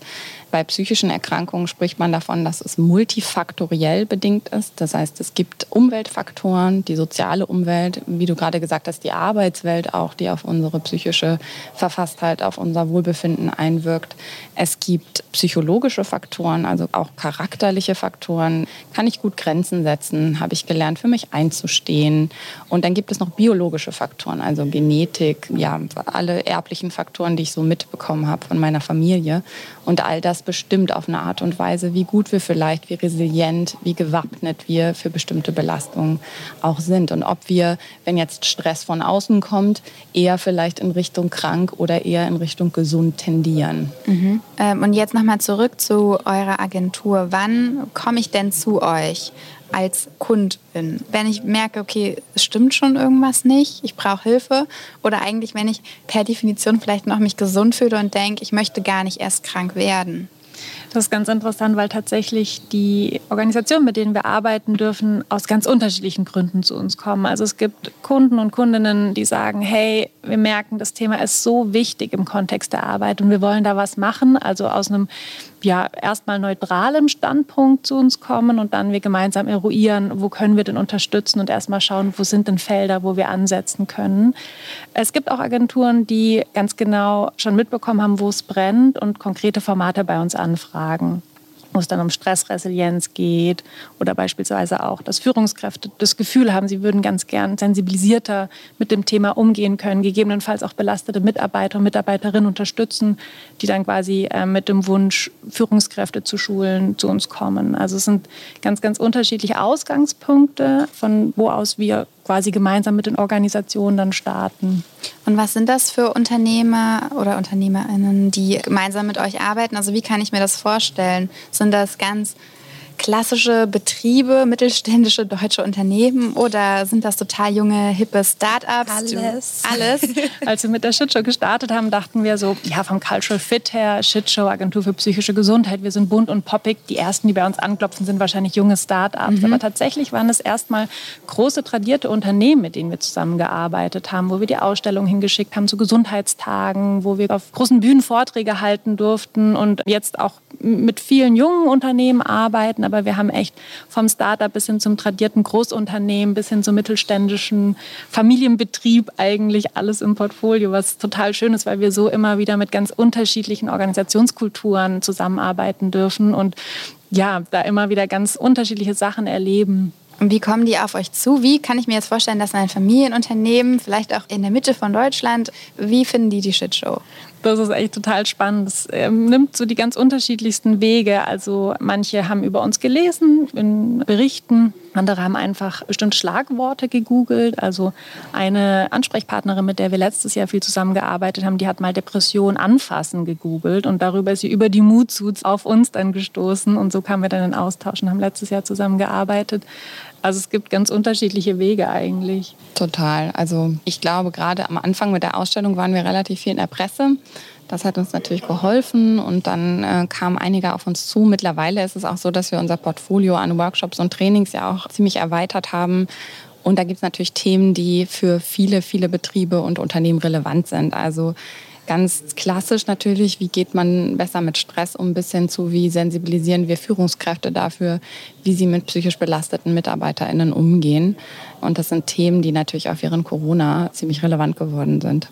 Bei psychischen Erkrankungen spricht man davon, dass es multifaktoriell bedingt ist. Das heißt, es gibt Umweltfaktoren, die soziale Umwelt, wie du gerade gesagt hast, die Arbeitswelt auch, die auf unsere psychische Verfasstheit, auf unser Wohlbefinden einwirkt. Es gibt psychologische Faktoren, also auch charakterliche Faktoren. Kann ich gut Grenzen setzen? Habe ich gelernt, für mich einzustehen? Und dann gibt es noch biologische Faktoren, also Genetik, ja, alle erblichen Faktoren, die ich so mitbekommen habe von meiner Familie. Und all das bestimmt auf eine Art und Weise, wie gut wir vielleicht, wie resilient, wie gewappnet wir für bestimmte Belastungen auch sind. Und ob wir, wenn jetzt Stress von außen kommt, eher vielleicht in Richtung krank oder eher in Richtung gesund tendieren. Mhm. Ähm, und jetzt nochmal zurück zu eurer Agentur. Wann komme ich denn zu euch? Als Kundin. Wenn ich merke, okay, es stimmt schon irgendwas nicht, ich brauche Hilfe oder eigentlich, wenn ich per Definition vielleicht noch mich gesund fühle und denke, ich möchte gar nicht erst krank werden. Das ist ganz interessant, weil tatsächlich die Organisationen, mit denen wir arbeiten dürfen, aus ganz unterschiedlichen Gründen zu uns kommen. Also es gibt Kunden und Kundinnen, die sagen, hey, wir merken, das Thema ist so wichtig im Kontext der Arbeit und wir wollen da was machen. Also aus einem ja, erstmal neutralem Standpunkt zu uns kommen und dann wir gemeinsam eruieren, wo können wir denn unterstützen und erstmal schauen, wo sind denn Felder, wo wir ansetzen können. Es gibt auch Agenturen, die ganz genau schon mitbekommen haben, wo es brennt und konkrete Formate bei uns anfragen wo es dann um Stressresilienz geht oder beispielsweise auch, dass Führungskräfte das Gefühl haben, sie würden ganz gern sensibilisierter mit dem Thema umgehen können, gegebenenfalls auch belastete Mitarbeiter und Mitarbeiterinnen unterstützen, die dann quasi äh, mit dem Wunsch, Führungskräfte zu schulen, zu uns kommen. Also es sind ganz, ganz unterschiedliche Ausgangspunkte, von wo aus wir quasi gemeinsam mit den Organisationen dann starten. Und was sind das für Unternehmer oder Unternehmerinnen, die gemeinsam mit euch arbeiten? Also wie kann ich mir das vorstellen? Sind das ganz klassische Betriebe, mittelständische deutsche Unternehmen oder sind das total junge, hippe Startups? Alles. Alles. <laughs> Als wir mit der Shitshow gestartet haben, dachten wir so, ja, vom Cultural Fit her, Shitshow, Agentur für psychische Gesundheit, wir sind bunt und poppig. Die ersten, die bei uns anklopfen, sind wahrscheinlich junge Startups. Mhm. Aber tatsächlich waren es erstmal große, tradierte Unternehmen, mit denen wir zusammengearbeitet haben, wo wir die Ausstellung hingeschickt haben zu Gesundheitstagen, wo wir auf großen Bühnen Vorträge halten durften und jetzt auch mit vielen jungen Unternehmen arbeiten aber wir haben echt vom Startup bis hin zum tradierten Großunternehmen, bis hin zum mittelständischen Familienbetrieb eigentlich alles im Portfolio, was total schön ist, weil wir so immer wieder mit ganz unterschiedlichen Organisationskulturen zusammenarbeiten dürfen und ja, da immer wieder ganz unterschiedliche Sachen erleben. Und wie kommen die auf euch zu? Wie kann ich mir jetzt vorstellen, dass ein Familienunternehmen, vielleicht auch in der Mitte von Deutschland, wie finden die die Shitshow? Das ist echt total spannend. Es ähm, nimmt so die ganz unterschiedlichsten Wege. Also manche haben über uns gelesen in Berichten, andere haben einfach bestimmte Schlagworte gegoogelt. Also eine Ansprechpartnerin, mit der wir letztes Jahr viel zusammengearbeitet haben, die hat mal Depression anfassen gegoogelt und darüber ist sie über die Moodsuits auf uns dann gestoßen und so kamen wir dann in Austausch und haben letztes Jahr zusammengearbeitet. Also es gibt ganz unterschiedliche Wege eigentlich. Total. Also ich glaube, gerade am Anfang mit der Ausstellung waren wir relativ viel in der Presse. Das hat uns natürlich geholfen und dann äh, kamen einige auf uns zu. Mittlerweile ist es auch so, dass wir unser Portfolio an Workshops und Trainings ja auch ziemlich erweitert haben. Und da gibt es natürlich Themen, die für viele, viele Betriebe und Unternehmen relevant sind. Also Ganz klassisch natürlich, wie geht man besser mit Stress um, bis hin zu, wie sensibilisieren wir Führungskräfte dafür, wie sie mit psychisch belasteten MitarbeiterInnen umgehen. Und das sind Themen, die natürlich auch während Corona ziemlich relevant geworden sind.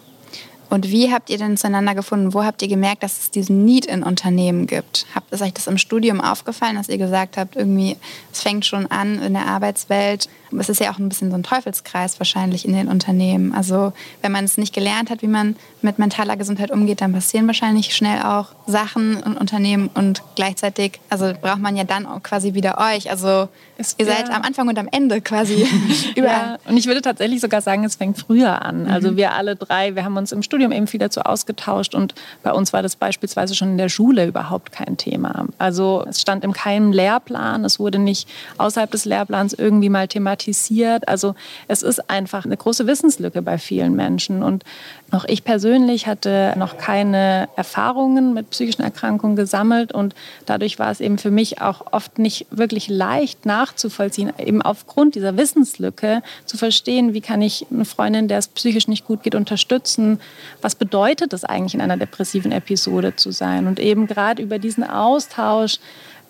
Und wie habt ihr denn zueinander gefunden? Wo habt ihr gemerkt, dass es diesen Need in Unternehmen gibt? Habt ist euch das im Studium aufgefallen, dass ihr gesagt habt, irgendwie, es fängt schon an in der Arbeitswelt? Es ist ja auch ein bisschen so ein Teufelskreis wahrscheinlich in den Unternehmen. Also wenn man es nicht gelernt hat, wie man mit mentaler Gesundheit umgeht, dann passieren wahrscheinlich schnell auch Sachen in Unternehmen und gleichzeitig, also braucht man ja dann auch quasi wieder euch. Also es, ihr seid am Anfang und am Ende quasi <laughs> <laughs> überall. Ja, und ich würde tatsächlich sogar sagen, es fängt früher an. Also mhm. wir alle drei, wir haben uns im Studium Studium eben viel dazu ausgetauscht und bei uns war das beispielsweise schon in der Schule überhaupt kein Thema. Also es stand in keinem Lehrplan, es wurde nicht außerhalb des Lehrplans irgendwie mal thematisiert. Also es ist einfach eine große Wissenslücke bei vielen Menschen und auch ich persönlich hatte noch keine Erfahrungen mit psychischen Erkrankungen gesammelt und dadurch war es eben für mich auch oft nicht wirklich leicht nachzuvollziehen, eben aufgrund dieser Wissenslücke zu verstehen, wie kann ich eine Freundin, der es psychisch nicht gut geht, unterstützen, was bedeutet es eigentlich in einer depressiven Episode zu sein und eben gerade über diesen Austausch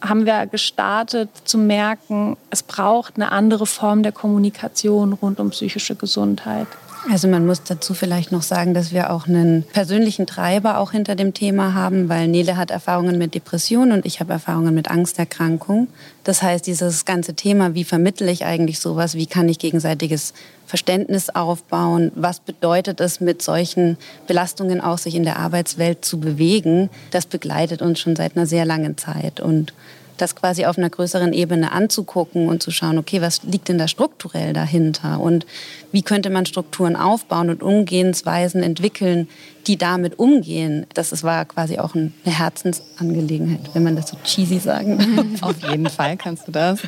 haben wir gestartet zu merken, es braucht eine andere Form der Kommunikation rund um psychische Gesundheit. Also man muss dazu vielleicht noch sagen, dass wir auch einen persönlichen Treiber auch hinter dem Thema haben, weil Nele hat Erfahrungen mit Depressionen und ich habe Erfahrungen mit Angsterkrankung. Das heißt, dieses ganze Thema, wie vermittle ich eigentlich sowas, wie kann ich gegenseitiges Verständnis aufbauen, was bedeutet es, mit solchen Belastungen auch sich in der Arbeitswelt zu bewegen, das begleitet uns schon seit einer sehr langen Zeit. Und das quasi auf einer größeren Ebene anzugucken und zu schauen, okay, was liegt denn da strukturell dahinter? Und wie könnte man Strukturen aufbauen und Umgehensweisen entwickeln, die damit umgehen. Das war quasi auch eine Herzensangelegenheit, wenn man das so cheesy sagen <laughs> darf. Auf jeden Fall kannst du das.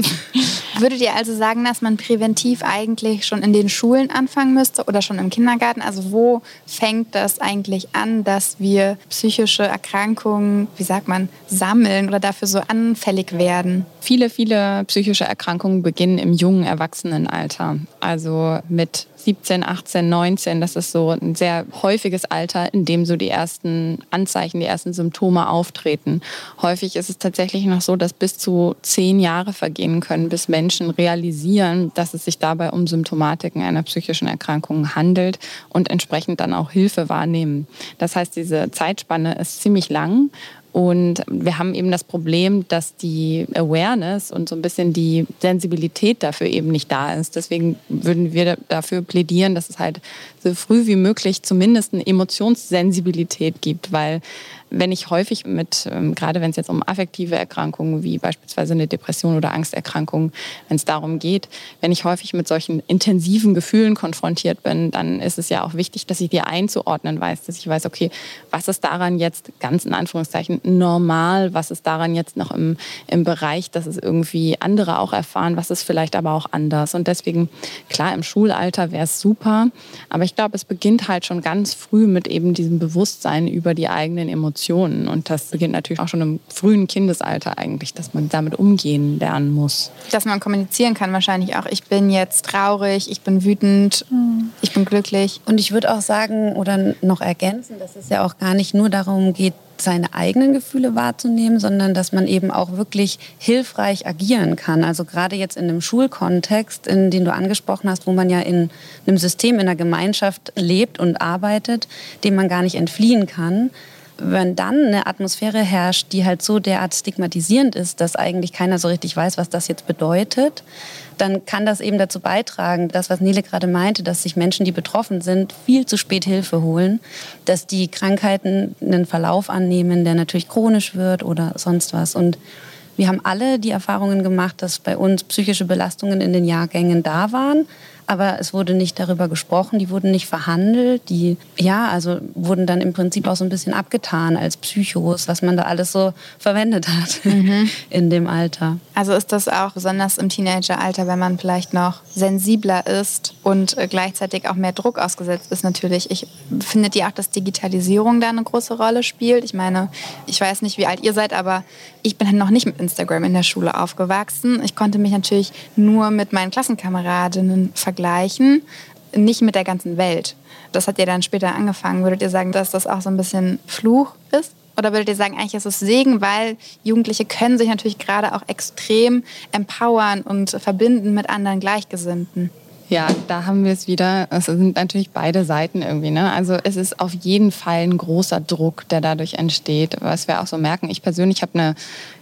Würdet ihr also sagen, dass man präventiv eigentlich schon in den Schulen anfangen müsste oder schon im Kindergarten? Also wo fängt das eigentlich an, dass wir psychische Erkrankungen, wie sagt man, sammeln oder dafür so anfällig werden? Viele, viele psychische Erkrankungen beginnen im jungen Erwachsenenalter. Also mit 17, 18, 19, das ist so ein sehr häufiges Alter, in dem so die ersten Anzeichen, die ersten Symptome auftreten. Häufig ist es tatsächlich noch so, dass bis zu zehn Jahre vergehen können, bis Menschen realisieren, dass es sich dabei um Symptomatiken einer psychischen Erkrankung handelt und entsprechend dann auch Hilfe wahrnehmen. Das heißt, diese Zeitspanne ist ziemlich lang und wir haben eben das Problem, dass die Awareness und so ein bisschen die Sensibilität dafür eben nicht da ist. Deswegen würden wir dafür plädieren, dass es halt so früh wie möglich zumindest eine Emotionssensibilität gibt, weil wenn ich häufig mit, ähm, gerade wenn es jetzt um affektive Erkrankungen wie beispielsweise eine Depression oder Angsterkrankung, wenn es darum geht, wenn ich häufig mit solchen intensiven Gefühlen konfrontiert bin, dann ist es ja auch wichtig, dass ich die einzuordnen weiß, dass ich weiß, okay, was ist daran jetzt ganz in Anführungszeichen normal, was ist daran jetzt noch im, im Bereich, dass es irgendwie andere auch erfahren, was ist vielleicht aber auch anders. Und deswegen, klar, im Schulalter wäre es super, aber ich glaube, es beginnt halt schon ganz früh mit eben diesem Bewusstsein über die eigenen Emotionen. Und das beginnt natürlich auch schon im frühen Kindesalter eigentlich, dass man damit umgehen lernen muss. Dass man kommunizieren kann wahrscheinlich auch. Ich bin jetzt traurig, ich bin wütend, mhm. ich bin glücklich. Und ich würde auch sagen oder noch ergänzen, dass es ja auch gar nicht nur darum geht, seine eigenen Gefühle wahrzunehmen, sondern dass man eben auch wirklich hilfreich agieren kann. Also gerade jetzt in einem Schulkontext, in den du angesprochen hast, wo man ja in einem System, in einer Gemeinschaft lebt und arbeitet, dem man gar nicht entfliehen kann. Wenn dann eine Atmosphäre herrscht, die halt so derart stigmatisierend ist, dass eigentlich keiner so richtig weiß, was das jetzt bedeutet, dann kann das eben dazu beitragen, das, was Nele gerade meinte, dass sich Menschen, die betroffen sind, viel zu spät Hilfe holen, dass die Krankheiten einen Verlauf annehmen, der natürlich chronisch wird oder sonst was. Und wir haben alle die Erfahrungen gemacht, dass bei uns psychische Belastungen in den Jahrgängen da waren, aber es wurde nicht darüber gesprochen, die wurden nicht verhandelt, die ja, also wurden dann im Prinzip auch so ein bisschen abgetan als Psychos, was man da alles so verwendet hat <laughs> mhm. in dem Alter. Also ist das auch besonders im Teenageralter, wenn man vielleicht noch sensibler ist und gleichzeitig auch mehr Druck ausgesetzt ist natürlich. Ich findet ihr auch, dass Digitalisierung da eine große Rolle spielt? Ich meine, ich weiß nicht, wie alt ihr seid, aber ich bin halt noch nicht mit Instagram in der Schule aufgewachsen. Ich konnte mich natürlich nur mit meinen Klassenkameradinnen vergleichen vergleichen, nicht mit der ganzen Welt. Das hat ja dann später angefangen. Würdet ihr sagen, dass das auch so ein bisschen Fluch ist? Oder würdet ihr sagen, eigentlich ist es Segen, weil Jugendliche können sich natürlich gerade auch extrem empowern und verbinden mit anderen Gleichgesinnten? Ja, da haben wir es wieder. Es sind natürlich beide Seiten irgendwie. Ne? Also es ist auf jeden Fall ein großer Druck, der dadurch entsteht. Was wir auch so merken. Ich persönlich habe eine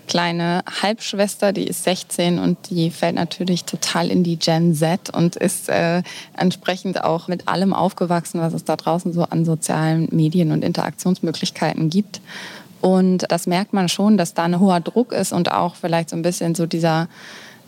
kleine Halbschwester, die ist 16 und die fällt natürlich total in die Gen Z und ist äh, entsprechend auch mit allem aufgewachsen, was es da draußen so an sozialen Medien und Interaktionsmöglichkeiten gibt. Und das merkt man schon, dass da ein hoher Druck ist und auch vielleicht so ein bisschen so dieser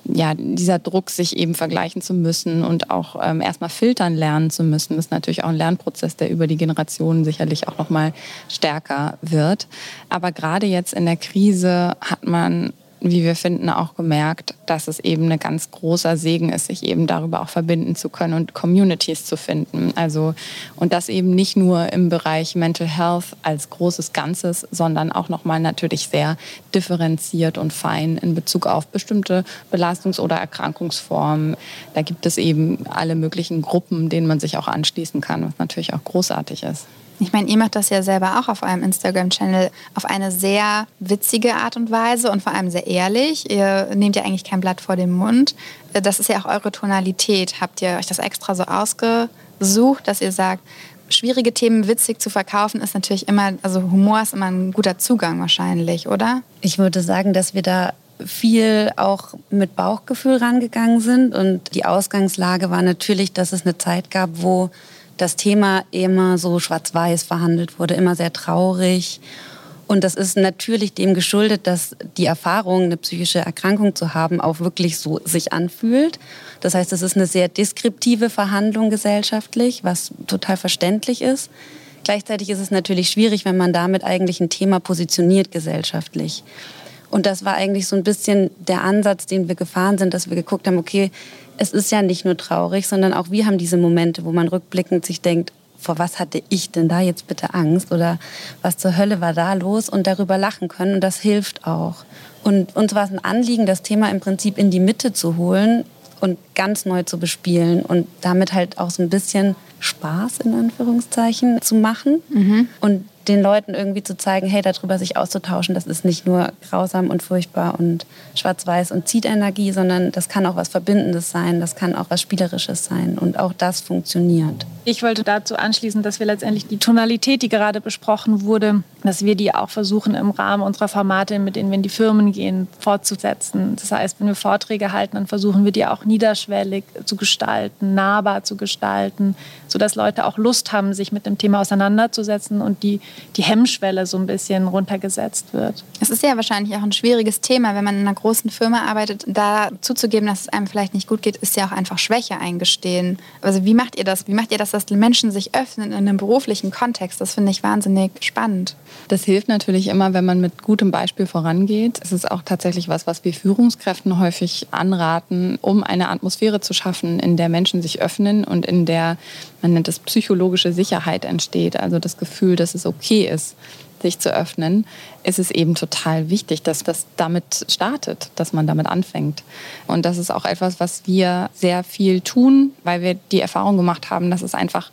ja, dieser Druck, sich eben vergleichen zu müssen und auch ähm, erstmal filtern lernen zu müssen, ist natürlich auch ein Lernprozess, der über die Generationen sicherlich auch noch mal stärker wird. Aber gerade jetzt in der Krise hat man wie wir finden, auch gemerkt, dass es eben ein ganz großer Segen ist, sich eben darüber auch verbinden zu können und Communities zu finden. Also, und das eben nicht nur im Bereich Mental Health als großes Ganzes, sondern auch nochmal natürlich sehr differenziert und fein in Bezug auf bestimmte Belastungs- oder Erkrankungsformen. Da gibt es eben alle möglichen Gruppen, denen man sich auch anschließen kann, was natürlich auch großartig ist. Ich meine, ihr macht das ja selber auch auf eurem Instagram-Channel auf eine sehr witzige Art und Weise und vor allem sehr ehrlich. Ihr nehmt ja eigentlich kein Blatt vor den Mund. Das ist ja auch eure Tonalität. Habt ihr euch das extra so ausgesucht, dass ihr sagt, schwierige Themen witzig zu verkaufen ist natürlich immer, also Humor ist immer ein guter Zugang wahrscheinlich, oder? Ich würde sagen, dass wir da viel auch mit Bauchgefühl rangegangen sind und die Ausgangslage war natürlich, dass es eine Zeit gab, wo das Thema immer so schwarz-weiß verhandelt wurde, immer sehr traurig. Und das ist natürlich dem geschuldet, dass die Erfahrung, eine psychische Erkrankung zu haben, auch wirklich so sich anfühlt. Das heißt, es ist eine sehr deskriptive Verhandlung gesellschaftlich, was total verständlich ist. Gleichzeitig ist es natürlich schwierig, wenn man damit eigentlich ein Thema positioniert gesellschaftlich. Und das war eigentlich so ein bisschen der Ansatz, den wir gefahren sind, dass wir geguckt haben, okay, es ist ja nicht nur traurig, sondern auch wir haben diese Momente, wo man rückblickend sich denkt, vor was hatte ich denn da jetzt bitte Angst oder was zur Hölle war da los und darüber lachen können und das hilft auch. Und uns war es ein Anliegen, das Thema im Prinzip in die Mitte zu holen und ganz neu zu bespielen und damit halt auch so ein bisschen Spaß in Anführungszeichen zu machen. Mhm. Und den Leuten irgendwie zu zeigen, hey, darüber sich auszutauschen, das ist nicht nur grausam und furchtbar und schwarz-weiß und zieht Energie, sondern das kann auch was Verbindendes sein, das kann auch was Spielerisches sein und auch das funktioniert. Ich wollte dazu anschließen, dass wir letztendlich die Tonalität, die gerade besprochen wurde, dass wir die auch versuchen im Rahmen unserer Formate, mit denen wir in die Firmen gehen, fortzusetzen. Das heißt, wenn wir Vorträge halten, dann versuchen wir die auch niederschwellig zu gestalten, nahbar zu gestalten, sodass Leute auch Lust haben, sich mit dem Thema auseinanderzusetzen und die die Hemmschwelle so ein bisschen runtergesetzt wird. Es ist ja wahrscheinlich auch ein schwieriges Thema, wenn man in einer großen Firma arbeitet. Da zuzugeben, dass es einem vielleicht nicht gut geht, ist ja auch einfach Schwäche eingestehen. Also wie macht ihr das? Wie macht ihr das, dass die Menschen sich öffnen in einem beruflichen Kontext? Das finde ich wahnsinnig spannend. Das hilft natürlich immer, wenn man mit gutem Beispiel vorangeht. Es ist auch tatsächlich was, was wir Führungskräften häufig anraten, um eine Atmosphäre zu schaffen, in der Menschen sich öffnen und in der, man nennt es psychologische Sicherheit entsteht. Also das Gefühl, dass es okay ist, sich zu öffnen, ist es eben total wichtig, dass das damit startet, dass man damit anfängt. Und das ist auch etwas, was wir sehr viel tun, weil wir die Erfahrung gemacht haben, dass es einfach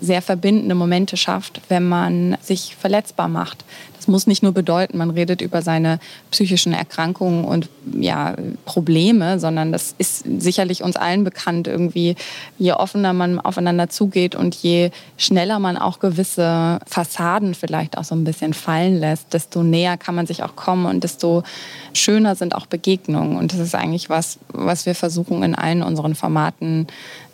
sehr verbindende Momente schafft, wenn man sich verletzbar macht. Das muss nicht nur bedeuten, man redet über seine psychischen Erkrankungen und ja, Probleme, sondern das ist sicherlich uns allen bekannt. Irgendwie, je offener man aufeinander zugeht und je schneller man auch gewisse Fassaden vielleicht auch so ein bisschen fallen lässt, desto näher kann man sich auch kommen und desto schöner sind auch Begegnungen. Und das ist eigentlich was, was wir versuchen in allen unseren Formaten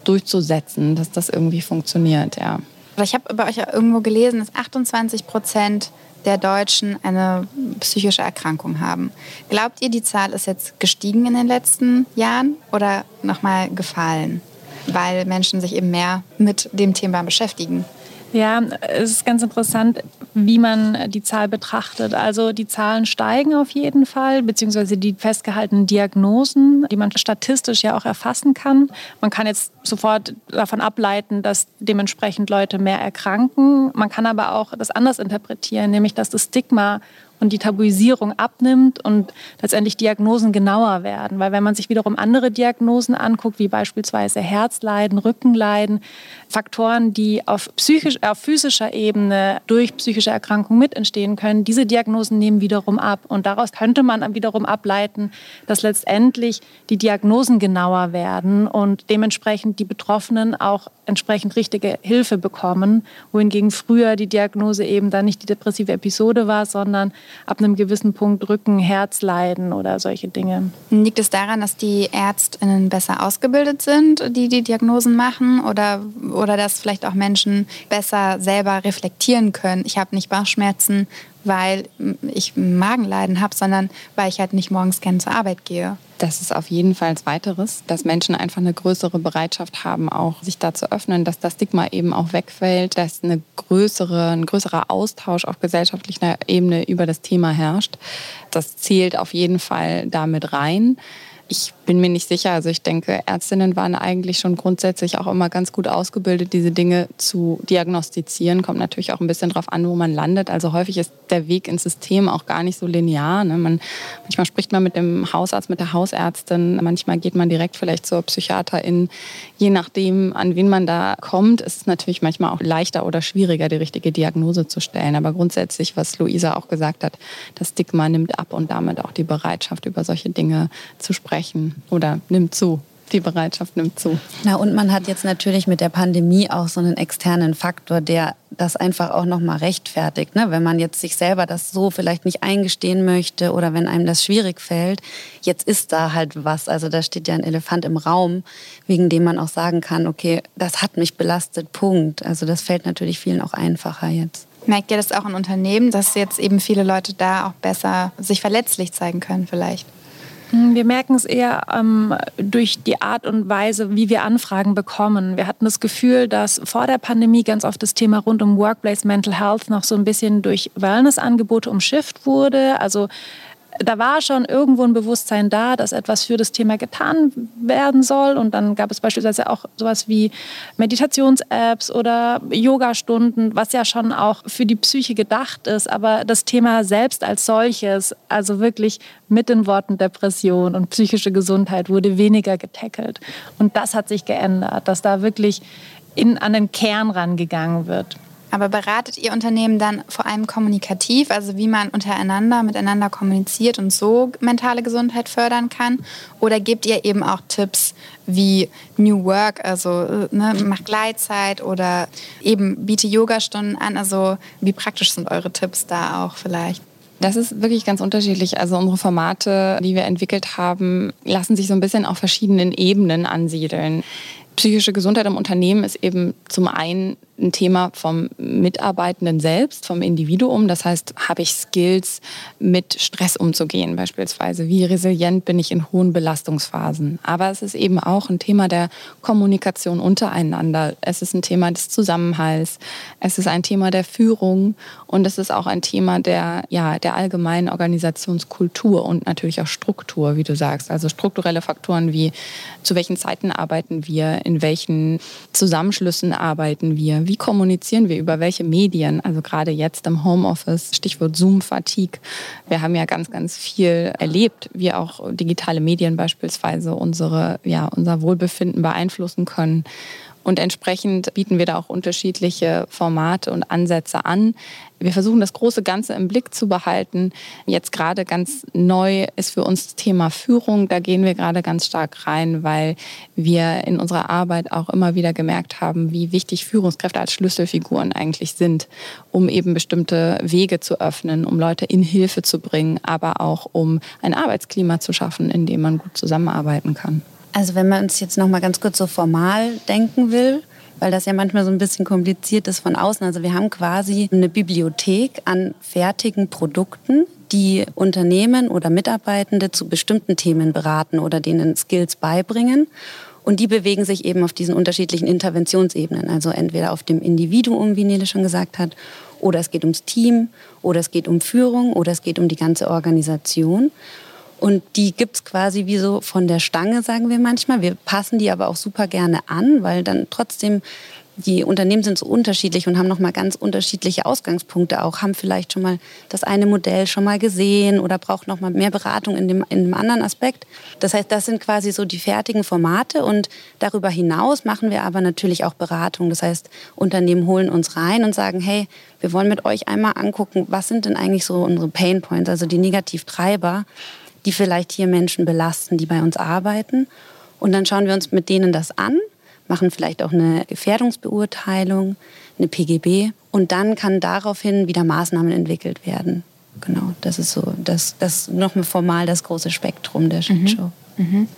durchzusetzen, dass das irgendwie funktioniert, ja. Ich habe bei euch irgendwo gelesen, dass 28 Prozent der Deutschen eine psychische Erkrankung haben. Glaubt ihr, die Zahl ist jetzt gestiegen in den letzten Jahren oder nochmal gefallen, weil Menschen sich eben mehr mit dem Thema beschäftigen? Ja, es ist ganz interessant, wie man die Zahl betrachtet. Also die Zahlen steigen auf jeden Fall, beziehungsweise die festgehaltenen Diagnosen, die man statistisch ja auch erfassen kann. Man kann jetzt sofort davon ableiten, dass dementsprechend Leute mehr erkranken. Man kann aber auch das anders interpretieren, nämlich dass das Stigma und die Tabuisierung abnimmt und letztendlich Diagnosen genauer werden. Weil wenn man sich wiederum andere Diagnosen anguckt, wie beispielsweise Herzleiden, Rückenleiden, Faktoren, die auf, psychisch, auf physischer Ebene durch psychische Erkrankungen mit entstehen können, diese Diagnosen nehmen wiederum ab. Und daraus könnte man wiederum ableiten, dass letztendlich die Diagnosen genauer werden und dementsprechend die Betroffenen auch entsprechend richtige Hilfe bekommen, wohingegen früher die Diagnose eben dann nicht die depressive Episode war, sondern ab einem gewissen Punkt Rücken, Herzleiden oder solche Dinge. Liegt es daran, dass die Ärztinnen besser ausgebildet sind, die die Diagnosen machen oder, oder dass vielleicht auch Menschen besser selber reflektieren können? Ich habe nicht Bauchschmerzen, weil ich Magenleiden habe, sondern weil ich halt nicht morgens gerne zur Arbeit gehe. Das ist auf jeden Fall weiteres, dass Menschen einfach eine größere Bereitschaft haben, auch sich da zu öffnen, dass das Stigma eben auch wegfällt, dass eine größere, ein größerer Austausch auf gesellschaftlicher Ebene über das Thema herrscht. Das zählt auf jeden Fall damit rein. Ich bin mir nicht sicher. Also ich denke, Ärztinnen waren eigentlich schon grundsätzlich auch immer ganz gut ausgebildet, diese Dinge zu diagnostizieren. Kommt natürlich auch ein bisschen darauf an, wo man landet. Also häufig ist der Weg ins System auch gar nicht so linear. Ne? Man, manchmal spricht man mit dem Hausarzt, mit der Hausärztin. Manchmal geht man direkt vielleicht zur Psychiaterin. Je nachdem, an wen man da kommt, ist es natürlich manchmal auch leichter oder schwieriger, die richtige Diagnose zu stellen. Aber grundsätzlich, was Luisa auch gesagt hat, das Stigma nimmt ab und damit auch die Bereitschaft, über solche Dinge zu sprechen oder nimmt zu. Die Bereitschaft nimmt zu. Na, und man hat jetzt natürlich mit der Pandemie auch so einen externen Faktor, der das einfach auch nochmal rechtfertigt. Ne? Wenn man jetzt sich selber das so vielleicht nicht eingestehen möchte oder wenn einem das schwierig fällt, jetzt ist da halt was. Also da steht ja ein Elefant im Raum, wegen dem man auch sagen kann, okay, das hat mich belastet, Punkt. Also das fällt natürlich vielen auch einfacher jetzt. Merkt ihr das auch in Unternehmen, dass jetzt eben viele Leute da auch besser sich verletzlich zeigen können vielleicht? Hm, wir merken es eher ähm, durch die Art und Weise, wie wir Anfragen bekommen. Wir hatten das Gefühl, dass vor der Pandemie ganz oft das Thema rund um Workplace Mental Health noch so ein bisschen durch Wellness-Angebote umschifft wurde. Also da war schon irgendwo ein Bewusstsein da, dass etwas für das Thema getan werden soll. Und dann gab es beispielsweise auch sowas wie Meditations-Apps oder Yoga-Stunden, was ja schon auch für die Psyche gedacht ist. Aber das Thema selbst als solches, also wirklich mit den Worten Depression und psychische Gesundheit, wurde weniger getackelt. Und das hat sich geändert, dass da wirklich in, an den Kern rangegangen wird. Aber beratet ihr Unternehmen dann vor allem kommunikativ, also wie man untereinander miteinander kommuniziert und so mentale Gesundheit fördern kann? Oder gebt ihr eben auch Tipps wie New Work, also ne, mach Gleitzeit oder eben biete Yogastunden an? Also wie praktisch sind eure Tipps da auch vielleicht? Das ist wirklich ganz unterschiedlich. Also unsere Formate, die wir entwickelt haben, lassen sich so ein bisschen auf verschiedenen Ebenen ansiedeln. Psychische Gesundheit im Unternehmen ist eben zum einen ein Thema vom Mitarbeitenden selbst, vom Individuum. Das heißt, habe ich Skills, mit Stress umzugehen beispielsweise? Wie resilient bin ich in hohen Belastungsphasen? Aber es ist eben auch ein Thema der Kommunikation untereinander. Es ist ein Thema des Zusammenhalts. Es ist ein Thema der Führung und es ist auch ein Thema der, ja, der allgemeinen Organisationskultur und natürlich auch Struktur, wie du sagst. Also strukturelle Faktoren wie zu welchen Zeiten arbeiten wir, in welchen Zusammenschlüssen arbeiten wir, wie kommunizieren wir über welche Medien, also gerade jetzt im Homeoffice, Stichwort Zoom-Fatigue. Wir haben ja ganz, ganz viel erlebt, wie auch digitale Medien beispielsweise unsere, ja, unser Wohlbefinden beeinflussen können. Und entsprechend bieten wir da auch unterschiedliche Formate und Ansätze an. Wir versuchen das große Ganze im Blick zu behalten. Jetzt gerade ganz neu ist für uns das Thema Führung. Da gehen wir gerade ganz stark rein, weil wir in unserer Arbeit auch immer wieder gemerkt haben, wie wichtig Führungskräfte als Schlüsselfiguren eigentlich sind, um eben bestimmte Wege zu öffnen, um Leute in Hilfe zu bringen, aber auch um ein Arbeitsklima zu schaffen, in dem man gut zusammenarbeiten kann. Also wenn man es jetzt noch mal ganz kurz so formal denken will, weil das ja manchmal so ein bisschen kompliziert ist von außen. Also wir haben quasi eine Bibliothek an fertigen Produkten, die Unternehmen oder Mitarbeitende zu bestimmten Themen beraten oder denen Skills beibringen. Und die bewegen sich eben auf diesen unterschiedlichen Interventionsebenen. Also entweder auf dem Individuum, wie Nele schon gesagt hat, oder es geht ums Team, oder es geht um Führung, oder es geht um die ganze Organisation. Und die gibt's quasi wie so von der Stange, sagen wir manchmal. Wir passen die aber auch super gerne an, weil dann trotzdem die Unternehmen sind so unterschiedlich und haben nochmal ganz unterschiedliche Ausgangspunkte auch, haben vielleicht schon mal das eine Modell schon mal gesehen oder braucht nochmal mehr Beratung in dem, in dem anderen Aspekt. Das heißt, das sind quasi so die fertigen Formate und darüber hinaus machen wir aber natürlich auch Beratung. Das heißt, Unternehmen holen uns rein und sagen, hey, wir wollen mit euch einmal angucken, was sind denn eigentlich so unsere Pain Points, also die Negativtreiber die vielleicht hier Menschen belasten, die bei uns arbeiten. Und dann schauen wir uns mit denen das an, machen vielleicht auch eine Gefährdungsbeurteilung, eine PGB und dann kann daraufhin wieder Maßnahmen entwickelt werden. Genau, das ist so, das, das nochmal formal das große Spektrum der Shitshow. Mhm. Mhm.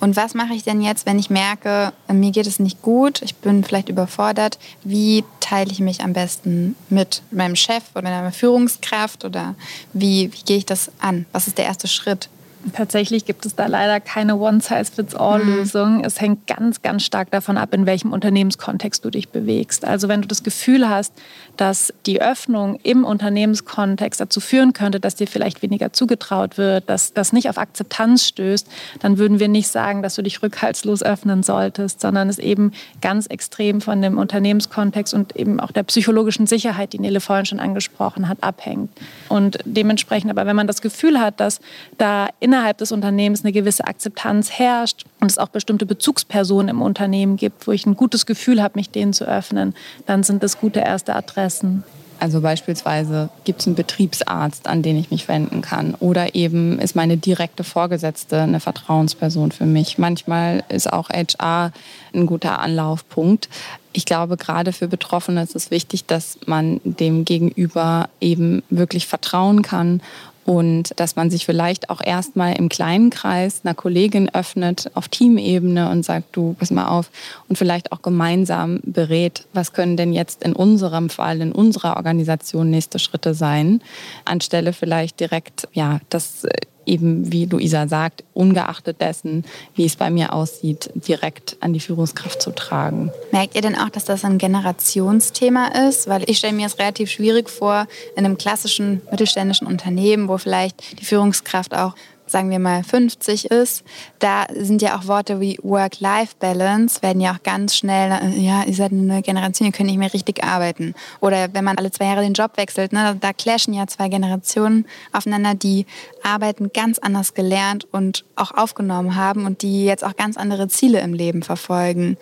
Und was mache ich denn jetzt, wenn ich merke, mir geht es nicht gut, ich bin vielleicht überfordert? Wie teile ich mich am besten mit meinem Chef oder meiner Führungskraft oder wie, wie gehe ich das an? Was ist der erste Schritt? Tatsächlich gibt es da leider keine One-Size-Fits-All-Lösung. Mhm. Es hängt ganz, ganz stark davon ab, in welchem Unternehmenskontext du dich bewegst. Also wenn du das Gefühl hast, dass die Öffnung im Unternehmenskontext dazu führen könnte, dass dir vielleicht weniger zugetraut wird, dass das nicht auf Akzeptanz stößt, dann würden wir nicht sagen, dass du dich rückhaltslos öffnen solltest, sondern es eben ganz extrem von dem Unternehmenskontext und eben auch der psychologischen Sicherheit, die Nele vorhin schon angesprochen hat, abhängt. Und dementsprechend aber, wenn man das Gefühl hat, dass da in innerhalb des Unternehmens eine gewisse Akzeptanz herrscht und es auch bestimmte Bezugspersonen im Unternehmen gibt, wo ich ein gutes Gefühl habe, mich denen zu öffnen, dann sind das gute erste Adressen. Also beispielsweise gibt es einen Betriebsarzt, an den ich mich wenden kann. Oder eben ist meine direkte Vorgesetzte eine Vertrauensperson für mich. Manchmal ist auch HR ein guter Anlaufpunkt. Ich glaube, gerade für Betroffene ist es wichtig, dass man dem Gegenüber eben wirklich vertrauen kann und dass man sich vielleicht auch erstmal im kleinen Kreis einer Kollegin öffnet auf Teamebene und sagt, du, pass mal auf und vielleicht auch gemeinsam berät, was können denn jetzt in unserem Fall, in unserer Organisation nächste Schritte sein, anstelle vielleicht direkt, ja, das eben, wie Luisa sagt, ungeachtet dessen, wie es bei mir aussieht, direkt an die Führungskraft zu tragen. Merkt ihr denn auch, dass das ein Generationsthema ist? Weil ich stelle mir es relativ schwierig vor, in einem klassischen mittelständischen Unternehmen, wo vielleicht die Führungskraft auch sagen wir mal 50 ist, da sind ja auch Worte wie Work-Life-Balance, werden ja auch ganz schnell, äh, ja, ihr seid eine Generation, ihr könnt nicht mehr richtig arbeiten. Oder wenn man alle zwei Jahre den Job wechselt, ne, da clashen ja zwei Generationen aufeinander, die Arbeiten ganz anders gelernt und auch aufgenommen haben und die jetzt auch ganz andere Ziele im Leben verfolgen.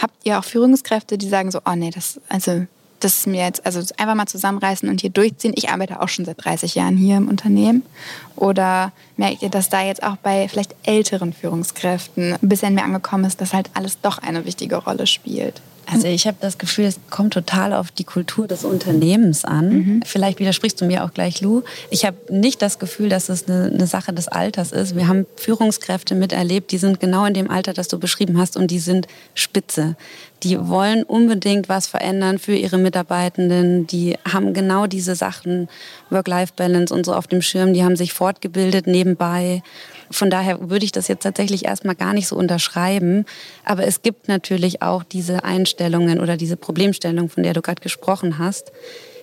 Habt ihr auch Führungskräfte, die sagen so, oh nee, das, also das mir jetzt, also einfach mal zusammenreißen und hier durchziehen. Ich arbeite auch schon seit 30 Jahren hier im Unternehmen. Oder merkt ihr, dass da jetzt auch bei vielleicht älteren Führungskräften ein bisschen mehr angekommen ist, dass halt alles doch eine wichtige Rolle spielt? Also ich habe das Gefühl, es kommt total auf die Kultur des Unternehmens an. Mhm. Vielleicht widersprichst du mir auch gleich, Lou. Ich habe nicht das Gefühl, dass es eine, eine, Sache des Alters ist. Wir haben Führungskräfte miterlebt, die sind genau in dem Alter, das du beschrieben hast, und die sind spitze. Die wollen unbedingt was verändern für ihre Mitarbeitenden. Die haben genau diese Sachen, Work-Life-Balance und so auf dem Schirm. Die haben sich fortgebildet nebenbei. Von daher würde ich das jetzt tatsächlich erstmal gar nicht so unterschreiben. Aber es gibt natürlich auch diese Einstellungen oder diese Problemstellung, von der du gerade gesprochen hast.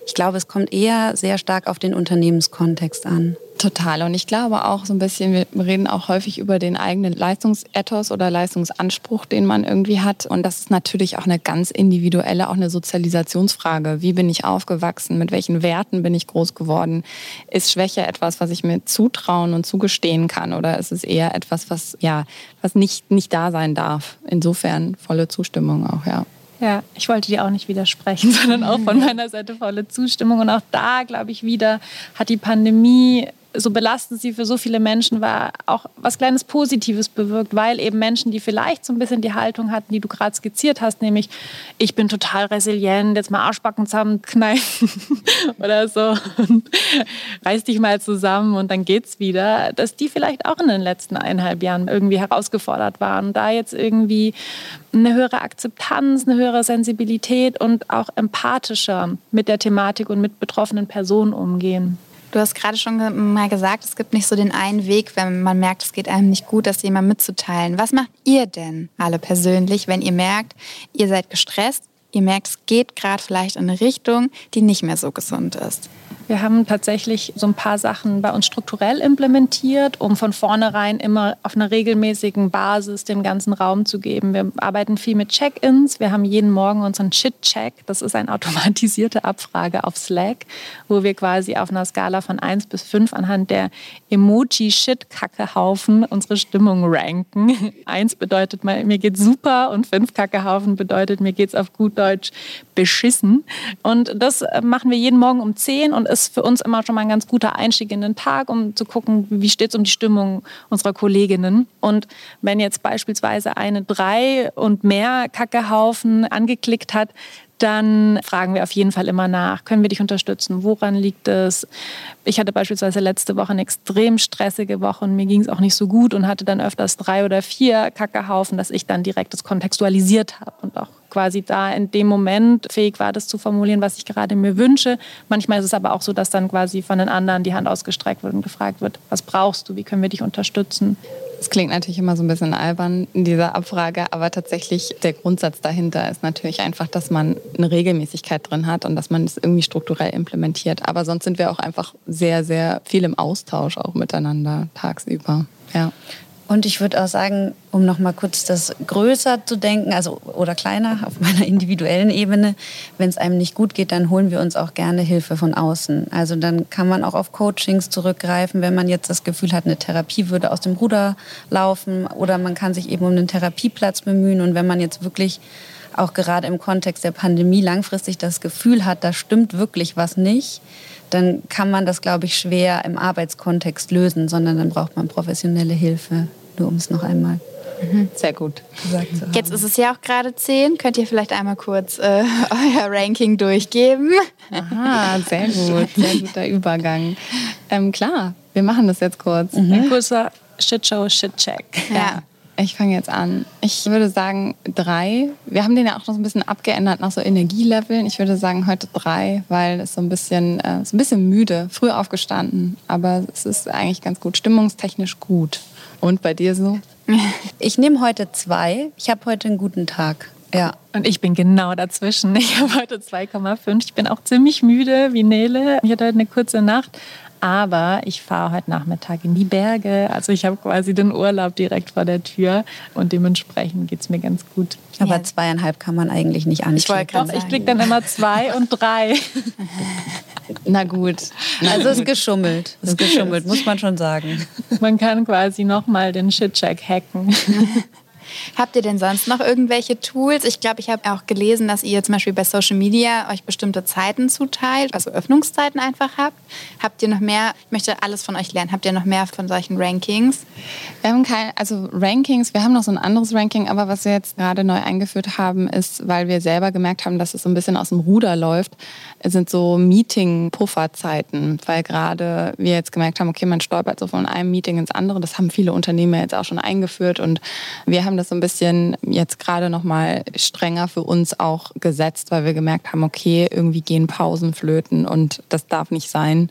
Ich glaube, es kommt eher sehr stark auf den Unternehmenskontext an. Total. Und ich glaube auch so ein bisschen, wir reden auch häufig über den eigenen Leistungsethos oder Leistungsanspruch, den man irgendwie hat. Und das ist natürlich auch eine ganz individuelle, auch eine Sozialisationsfrage. Wie bin ich aufgewachsen? Mit welchen Werten bin ich groß geworden? Ist Schwäche etwas, was ich mir zutrauen und zugestehen kann? Oder ist es eher etwas, was, ja, was nicht, nicht da sein darf? Insofern volle Zustimmung auch, ja. Ja, ich wollte dir auch nicht widersprechen, <laughs> sondern auch von meiner Seite volle Zustimmung. Und auch da, glaube ich, wieder hat die Pandemie so belastend sie für so viele Menschen war, auch was kleines Positives bewirkt, weil eben Menschen, die vielleicht so ein bisschen die Haltung hatten, die du gerade skizziert hast, nämlich ich bin total resilient, jetzt mal Arschbacken zusammenkneifen <laughs> oder so und reiß dich mal zusammen und dann geht's wieder, dass die vielleicht auch in den letzten eineinhalb Jahren irgendwie herausgefordert waren, da jetzt irgendwie eine höhere Akzeptanz, eine höhere Sensibilität und auch empathischer mit der Thematik und mit betroffenen Personen umgehen. Du hast gerade schon mal gesagt, es gibt nicht so den einen Weg, wenn man merkt, es geht einem nicht gut, das jemand mitzuteilen. Was macht ihr denn alle persönlich, wenn ihr merkt, ihr seid gestresst, ihr merkt, es geht gerade vielleicht in eine Richtung, die nicht mehr so gesund ist? Wir haben tatsächlich so ein paar Sachen bei uns strukturell implementiert, um von vornherein immer auf einer regelmäßigen Basis dem ganzen Raum zu geben. Wir arbeiten viel mit Check-ins. Wir haben jeden Morgen unseren Shit-Check. Das ist eine <laughs> automatisierte Abfrage auf Slack, wo wir quasi auf einer Skala von 1 bis 5 anhand der Emoji-Shit-Kackehaufen unsere Stimmung ranken. <laughs> 1 bedeutet, mir geht's super und 5 Kackehaufen bedeutet, mir geht's auf gut Deutsch beschissen. Und das machen wir jeden Morgen um 10 und ist für uns immer schon mal ein ganz guter Einstieg in den Tag, um zu gucken, wie steht es um die Stimmung unserer Kolleginnen. Und wenn jetzt beispielsweise eine drei und mehr Kackehaufen angeklickt hat, dann fragen wir auf jeden Fall immer nach, können wir dich unterstützen? Woran liegt es? Ich hatte beispielsweise letzte Woche eine extrem stressige Woche und mir ging es auch nicht so gut und hatte dann öfters drei oder vier Kackehaufen, dass ich dann direkt das kontextualisiert habe und auch quasi da in dem Moment fähig war, das zu formulieren, was ich gerade mir wünsche. Manchmal ist es aber auch so, dass dann quasi von den anderen die Hand ausgestreckt wird und gefragt wird, was brauchst du, wie können wir dich unterstützen? Es klingt natürlich immer so ein bisschen albern in dieser Abfrage, aber tatsächlich der Grundsatz dahinter ist natürlich einfach, dass man eine Regelmäßigkeit drin hat und dass man es irgendwie strukturell implementiert. Aber sonst sind wir auch einfach sehr, sehr viel im Austausch auch miteinander tagsüber. Ja. Und ich würde auch sagen, um noch mal kurz das größer zu denken, also oder kleiner auf <laughs> meiner individuellen Ebene, wenn es einem nicht gut geht, dann holen wir uns auch gerne Hilfe von außen. Also dann kann man auch auf Coachings zurückgreifen, wenn man jetzt das Gefühl hat, eine Therapie würde aus dem Ruder laufen oder man kann sich eben um einen Therapieplatz bemühen und wenn man jetzt wirklich auch gerade im Kontext der Pandemie langfristig das Gefühl hat, da stimmt wirklich was nicht, dann kann man das, glaube ich, schwer im Arbeitskontext lösen, sondern dann braucht man professionelle Hilfe. Nur um es noch einmal mhm. Sehr gut. Jetzt ist es ja auch gerade 10. Könnt ihr vielleicht einmal kurz äh, <laughs> euer Ranking durchgeben? Aha, sehr gut. Sehr guter Übergang. Ähm, klar, wir machen das jetzt kurz. Mhm. Ein kurzer Shitshow, Shitcheck. Ja. ja. Ich fange jetzt an. Ich würde sagen drei. Wir haben den ja auch noch so ein bisschen abgeändert nach so Energieleveln. Ich würde sagen heute drei, weil es so ein bisschen, äh, so ein bisschen müde, früh aufgestanden. Aber es ist eigentlich ganz gut, stimmungstechnisch gut. Und bei dir so? <laughs> Ich nehme heute zwei. Ich habe heute einen guten Tag. Ja. Und ich bin genau dazwischen. Ich habe heute 2,5. Ich bin auch ziemlich müde wie Nele. Ich hatte heute eine kurze Nacht. Aber ich fahre heute Nachmittag in die Berge. Also ich habe quasi den Urlaub direkt vor der Tür und dementsprechend geht es mir ganz gut. Aber ja. zweieinhalb kann man eigentlich nicht anklicken. Ich, ich kriege dann immer zwei und drei. <laughs> Na gut. also es ist geschummelt. Es ist geschummelt, muss man schon sagen. Man kann quasi nochmal den Shitcheck hacken. <laughs> Habt ihr denn sonst noch irgendwelche Tools? Ich glaube, ich habe auch gelesen, dass ihr zum Beispiel bei Social Media euch bestimmte Zeiten zuteilt, also Öffnungszeiten einfach habt. Habt ihr noch mehr, ich möchte alles von euch lernen, habt ihr noch mehr von solchen Rankings? Wir haben kein, also Rankings, wir haben noch so ein anderes Ranking, aber was wir jetzt gerade neu eingeführt haben, ist, weil wir selber gemerkt haben, dass es so ein bisschen aus dem Ruder läuft, sind so Meeting-Pufferzeiten, weil gerade wir jetzt gemerkt haben, okay, man stolpert so von einem Meeting ins andere. Das haben viele Unternehmen jetzt auch schon eingeführt und wir haben das so ein bisschen jetzt gerade noch mal strenger für uns auch gesetzt, weil wir gemerkt haben, okay, irgendwie gehen Pausen flöten und das darf nicht sein.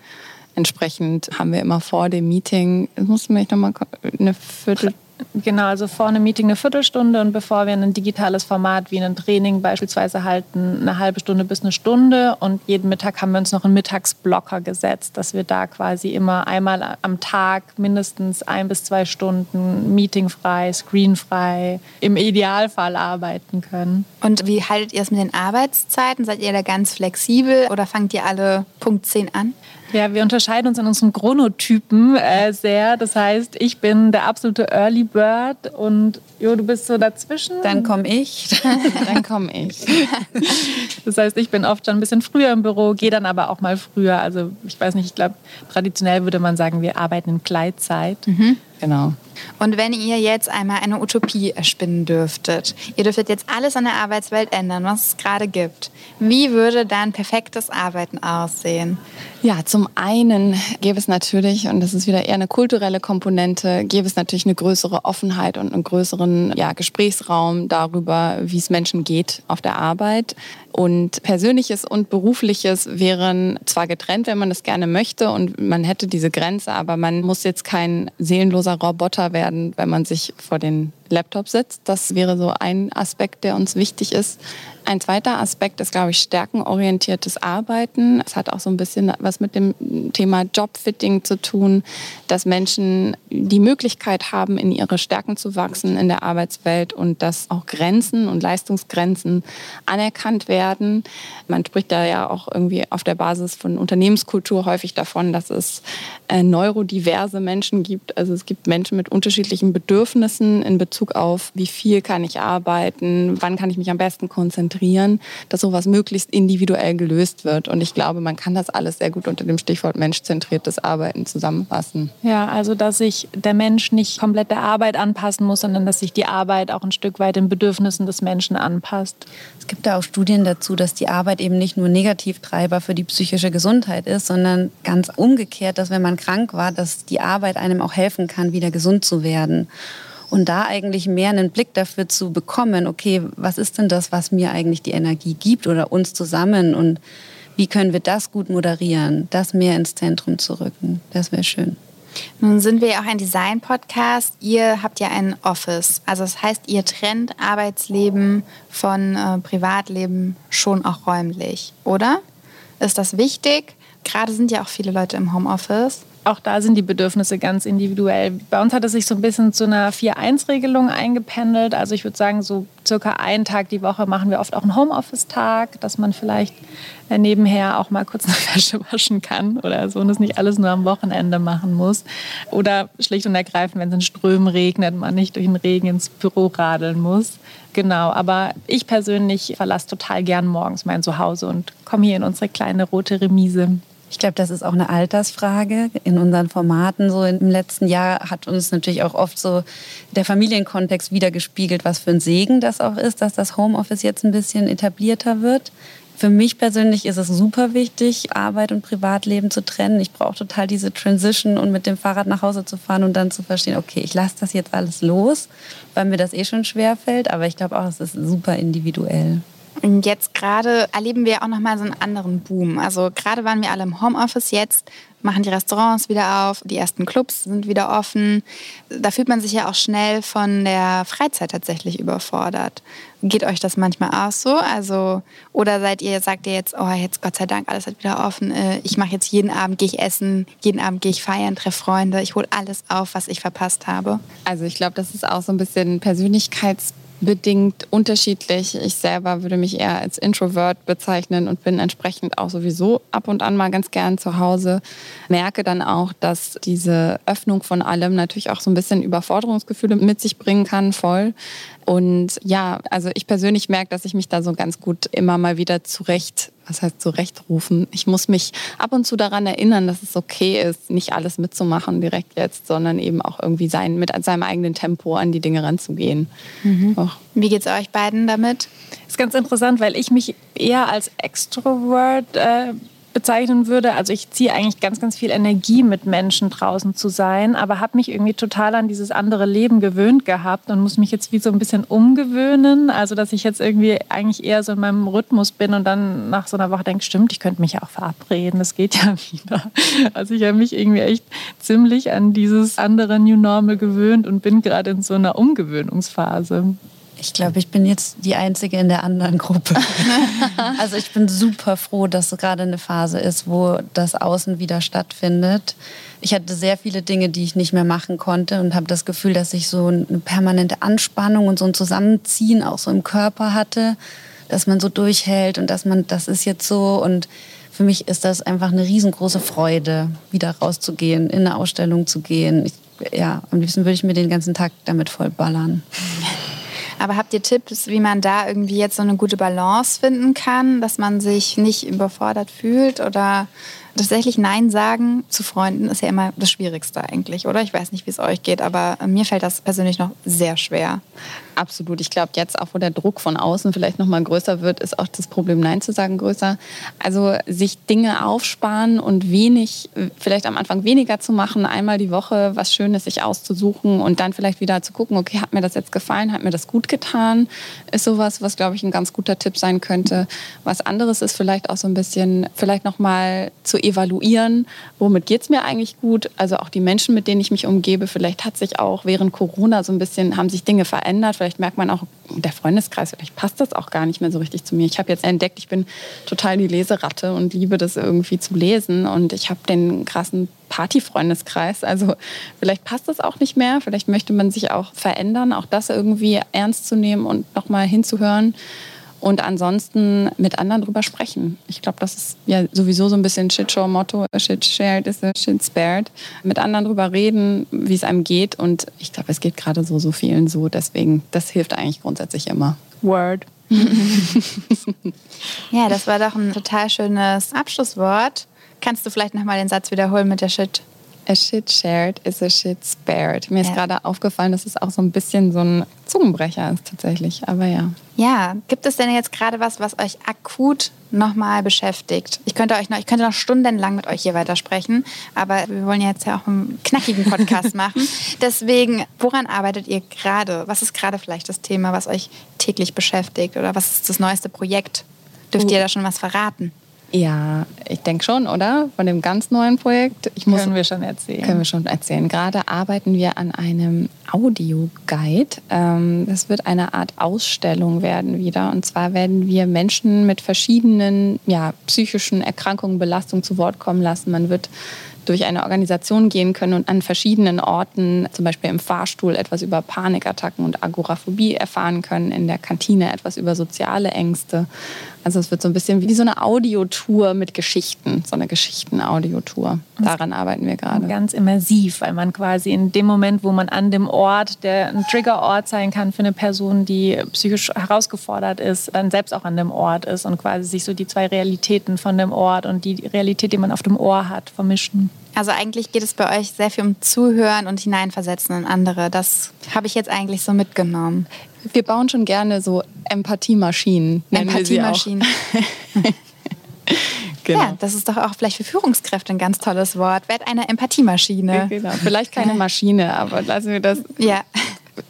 Entsprechend haben wir immer vor dem Meeting, mussten wir noch mal eine Viertel Genau, also vor einem Meeting eine Viertelstunde und bevor wir ein digitales Format wie ein Training beispielsweise halten, eine halbe Stunde bis eine Stunde. Und jeden Mittag haben wir uns noch einen Mittagsblocker gesetzt, dass wir da quasi immer einmal am Tag mindestens ein bis zwei Stunden meetingfrei, screenfrei, im Idealfall arbeiten können. Und wie haltet ihr es mit den Arbeitszeiten? Seid ihr da ganz flexibel oder fangt ihr alle Punkt 10 an? Ja, wir unterscheiden uns in unseren Chronotypen äh, sehr. Das heißt, ich bin der absolute Early Bird und Jo, du bist so dazwischen. Dann komme ich. <laughs> dann komme ich. Das heißt, ich bin oft schon ein bisschen früher im Büro, gehe dann aber auch mal früher. Also ich weiß nicht, ich glaube, traditionell würde man sagen, wir arbeiten in Gleitzeit. Mhm. Genau. Und wenn ihr jetzt einmal eine Utopie erspinnen dürftet, ihr dürftet jetzt alles an der Arbeitswelt ändern, was es gerade gibt, wie würde dann perfektes Arbeiten aussehen? Ja, zum einen gäbe es natürlich, und das ist wieder eher eine kulturelle Komponente, gäbe es natürlich eine größere Offenheit und einen größeren ja, Gesprächsraum darüber, wie es Menschen geht auf der Arbeit. Und Persönliches und Berufliches wären zwar getrennt, wenn man das gerne möchte und man hätte diese Grenze, aber man muss jetzt kein seelenloser Roboter werden, wenn man sich vor den Laptop sitzt. Das wäre so ein Aspekt, der uns wichtig ist. Ein zweiter Aspekt ist, glaube ich, stärkenorientiertes Arbeiten. Es hat auch so ein bisschen was mit dem Thema Jobfitting zu tun, dass Menschen die Möglichkeit haben, in ihre Stärken zu wachsen in der Arbeitswelt und dass auch Grenzen und Leistungsgrenzen anerkannt werden. Man spricht da ja auch irgendwie auf der Basis von Unternehmenskultur häufig davon, dass es äh, neurodiverse Menschen gibt. Also es gibt Menschen mit unterschiedlichen Bedürfnissen in Bezug Bezug auf, wie viel kann ich arbeiten, wann kann ich mich am besten konzentrieren, dass sowas möglichst individuell gelöst wird. Und ich glaube, man kann das alles sehr gut unter dem Stichwort menschzentriertes Arbeiten zusammenfassen. Ja, also dass sich der Mensch nicht komplett der Arbeit anpassen muss, sondern dass sich die Arbeit auch ein Stück weit den Bedürfnissen des Menschen anpasst. Es gibt da auch Studien dazu, dass die Arbeit eben nicht nur Negativtreiber für die psychische Gesundheit ist, sondern ganz umgekehrt, dass wenn man krank war, dass die Arbeit einem auch helfen kann, wieder gesund zu werden. Und da eigentlich mehr einen Blick dafür zu bekommen, okay, was ist denn das, was mir eigentlich die Energie gibt oder uns zusammen und wie können wir das gut moderieren, das mehr ins Zentrum zu rücken, das wäre schön. Nun sind wir ja auch ein Design-Podcast. Ihr habt ja ein Office. Also das heißt, ihr trennt Arbeitsleben von äh, Privatleben schon auch räumlich, oder? Ist das wichtig? Gerade sind ja auch viele Leute im Homeoffice auch da sind die Bedürfnisse ganz individuell. Bei uns hat es sich so ein bisschen zu einer 4-1-Regelung eingependelt. Also ich würde sagen, so circa einen Tag die Woche machen wir oft auch einen Homeoffice-Tag, dass man vielleicht äh, nebenher auch mal kurz eine <laughs> Wäsche waschen kann oder so und es nicht alles nur am Wochenende machen muss. Oder schlicht und ergreifend, wenn es in Strömen regnet, man nicht durch den Regen ins Büro radeln muss. Genau, aber ich persönlich verlasse total gern morgens mein Zuhause und komme hier in unsere kleine rote Remise. Ich glaube, das ist auch eine Altersfrage. In unseren Formaten so im letzten Jahr hat uns natürlich auch oft so der Familienkontext wiedergespiegelt, was für ein Segen das auch ist, dass das Homeoffice jetzt ein bisschen etablierter wird. Für mich persönlich ist es super wichtig, Arbeit und Privatleben zu trennen. Ich brauche total diese Transition und mit dem Fahrrad nach Hause zu fahren und dann zu verstehen, okay, ich lasse das jetzt alles los, weil mir das eh schon schwer fällt. Aber ich glaube auch, es ist super individuell. Jetzt gerade erleben wir auch nochmal so einen anderen Boom. Also gerade waren wir alle im Homeoffice, jetzt machen die Restaurants wieder auf, die ersten Clubs sind wieder offen. Da fühlt man sich ja auch schnell von der Freizeit tatsächlich überfordert. Geht euch das manchmal auch so? Also, oder seid ihr, sagt ihr jetzt, oh, jetzt Gott sei Dank, alles hat wieder offen. Äh, ich mache jetzt jeden Abend, gehe ich essen, jeden Abend gehe ich feiern, treffe Freunde, ich hole alles auf, was ich verpasst habe. Also ich glaube, das ist auch so ein bisschen Persönlichkeits bedingt unterschiedlich. Ich selber würde mich eher als Introvert bezeichnen und bin entsprechend auch sowieso ab und an mal ganz gern zu Hause. Merke dann auch, dass diese Öffnung von allem natürlich auch so ein bisschen Überforderungsgefühle mit sich bringen kann, voll. Und ja, also ich persönlich merke, dass ich mich da so ganz gut immer mal wieder zurecht, was heißt zurechtrufen. Ich muss mich ab und zu daran erinnern, dass es okay ist, nicht alles mitzumachen direkt jetzt, sondern eben auch irgendwie sein, mit seinem eigenen Tempo an die Dinge ranzugehen. Mhm. Wie geht's euch beiden damit? Ist ganz interessant, weil ich mich eher als Extrovert äh, bezeichnen würde. Also ich ziehe eigentlich ganz, ganz viel Energie mit Menschen draußen zu sein, aber habe mich irgendwie total an dieses andere Leben gewöhnt gehabt und muss mich jetzt wie so ein bisschen umgewöhnen. Also dass ich jetzt irgendwie eigentlich eher so in meinem Rhythmus bin und dann nach so einer Woche denke, stimmt, ich könnte mich ja auch verabreden, das geht ja <laughs> wieder. Also ich habe mich irgendwie echt ziemlich an dieses andere New Normal gewöhnt und bin gerade in so einer Umgewöhnungsphase. Ich glaube, ich bin jetzt die Einzige in der anderen Gruppe. <laughs> also ich bin super froh, dass so gerade eine Phase ist, wo das Außen wieder stattfindet. Ich hatte sehr viele Dinge, die ich nicht mehr machen konnte und habe das Gefühl, dass ich so eine permanente Anspannung und so ein Zusammenziehen auch so im Körper hatte, dass man so durchhält und dass man, das ist jetzt so und für mich ist das einfach eine riesengroße Freude, wieder rauszugehen, in eine Ausstellung zu gehen. Ich, ja, am liebsten würde ich mir den ganzen Tag damit voll ballern. <laughs> Aber habt ihr Tipps, wie man da irgendwie jetzt so eine gute Balance finden kann, dass man sich nicht überfordert fühlt oder tatsächlich Nein sagen zu Freunden ist ja immer das Schwierigste eigentlich, oder? Ich weiß nicht, wie es euch geht, aber mir fällt das persönlich noch sehr schwer. Absolut. Ich glaube, jetzt auch, wo der Druck von außen vielleicht noch mal größer wird, ist auch das Problem, Nein zu sagen, größer. Also sich Dinge aufsparen und wenig, vielleicht am Anfang weniger zu machen, einmal die Woche was Schönes sich auszusuchen und dann vielleicht wieder zu gucken, okay, hat mir das jetzt gefallen, hat mir das gut getan, ist sowas, was, glaube ich, ein ganz guter Tipp sein könnte. Was anderes ist vielleicht auch so ein bisschen, vielleicht noch mal zu evaluieren, womit geht es mir eigentlich gut. Also auch die Menschen, mit denen ich mich umgebe, vielleicht hat sich auch während Corona so ein bisschen, haben sich Dinge verändert, Vielleicht merkt man auch, der Freundeskreis, vielleicht passt das auch gar nicht mehr so richtig zu mir. Ich habe jetzt entdeckt, ich bin total die Leseratte und liebe das irgendwie zu lesen. Und ich habe den krassen Partyfreundeskreis. Also vielleicht passt das auch nicht mehr. Vielleicht möchte man sich auch verändern, auch das irgendwie ernst zu nehmen und nochmal hinzuhören. Und ansonsten mit anderen drüber sprechen. Ich glaube, das ist ja sowieso so ein bisschen Shitshow-Motto. Shit shared is a shit spared. Mit anderen drüber reden, wie es einem geht. Und ich glaube, es geht gerade so, so vielen so. Deswegen, das hilft eigentlich grundsätzlich immer. Word. <laughs> ja, das war doch ein total schönes Abschlusswort. Kannst du vielleicht nochmal den Satz wiederholen mit der Shit A shit shared is a shit spared. Mir ist ja. gerade aufgefallen, dass es auch so ein bisschen so ein Zungenbrecher ist tatsächlich. Aber ja. Ja, gibt es denn jetzt gerade was, was euch akut nochmal beschäftigt? Ich könnte euch noch, ich könnte noch stundenlang mit euch hier weitersprechen, aber wir wollen ja jetzt ja auch einen knackigen Podcast <laughs> machen. Deswegen, woran arbeitet ihr gerade? Was ist gerade vielleicht das Thema, was euch täglich beschäftigt? Oder was ist das neueste Projekt? Dürft ihr da schon was verraten? Ja, ich denke schon, oder? Von dem ganz neuen Projekt. Ich muss, können wir schon erzählen. Können wir schon erzählen. Gerade arbeiten wir an einem Audioguide. Ähm, das wird eine Art Ausstellung werden wieder. Und zwar werden wir Menschen mit verschiedenen ja, psychischen Erkrankungen, Belastungen zu Wort kommen lassen. Man wird durch eine Organisation gehen können und an verschiedenen Orten, zum Beispiel im Fahrstuhl, etwas über Panikattacken und Agoraphobie erfahren können, in der Kantine etwas über soziale Ängste. Also es wird so ein bisschen wie so eine Audiotour mit Geschichten, so eine Geschichten-Audiotour. Daran arbeiten wir gerade. Ganz immersiv, weil man quasi in dem Moment, wo man an dem Ort, der ein Triggerort sein kann für eine Person, die psychisch herausgefordert ist, dann selbst auch an dem Ort ist und quasi sich so die zwei Realitäten von dem Ort und die Realität, die man auf dem Ohr hat, vermischen. Also eigentlich geht es bei euch sehr viel um Zuhören und Hineinversetzen in andere. Das habe ich jetzt eigentlich so mitgenommen. Wir bauen schon gerne so Empathiemaschinen. Empathiemaschinen. <laughs> genau. Ja, das ist doch auch vielleicht für Führungskräfte ein ganz tolles Wort. Werd eine Empathiemaschine. Genau. Vielleicht keine Maschine, aber lassen wir das. Ja.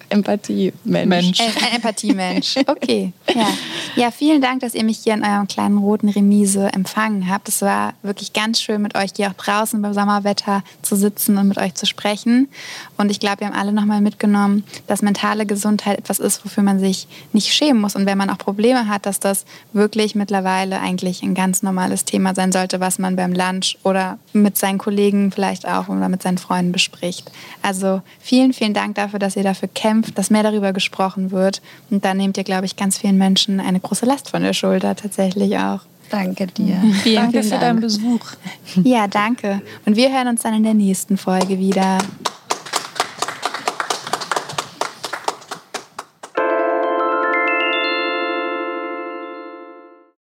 Empathie-Mensch. Ein Empathie-Mensch. Okay. Ja. ja, vielen Dank, dass ihr mich hier in eurem kleinen roten Remise empfangen habt. Es war wirklich ganz schön, mit euch hier auch draußen beim Sommerwetter zu sitzen und mit euch zu sprechen. Und ich glaube, wir haben alle nochmal mitgenommen, dass mentale Gesundheit etwas ist, wofür man sich nicht schämen muss. Und wenn man auch Probleme hat, dass das wirklich mittlerweile eigentlich ein ganz normales Thema sein sollte, was man beim Lunch oder mit seinen Kollegen vielleicht auch oder mit seinen Freunden bespricht. Also vielen, vielen Dank dafür, dass ihr dafür kämpft, dass mehr darüber gesprochen wird. Und da nehmt ihr, glaube ich, ganz vielen Menschen eine große Last von der Schulter tatsächlich auch. Danke dir. <laughs> Vielen, danke vielen für deinen Besuch. Ja, danke. Und wir hören uns dann in der nächsten Folge wieder.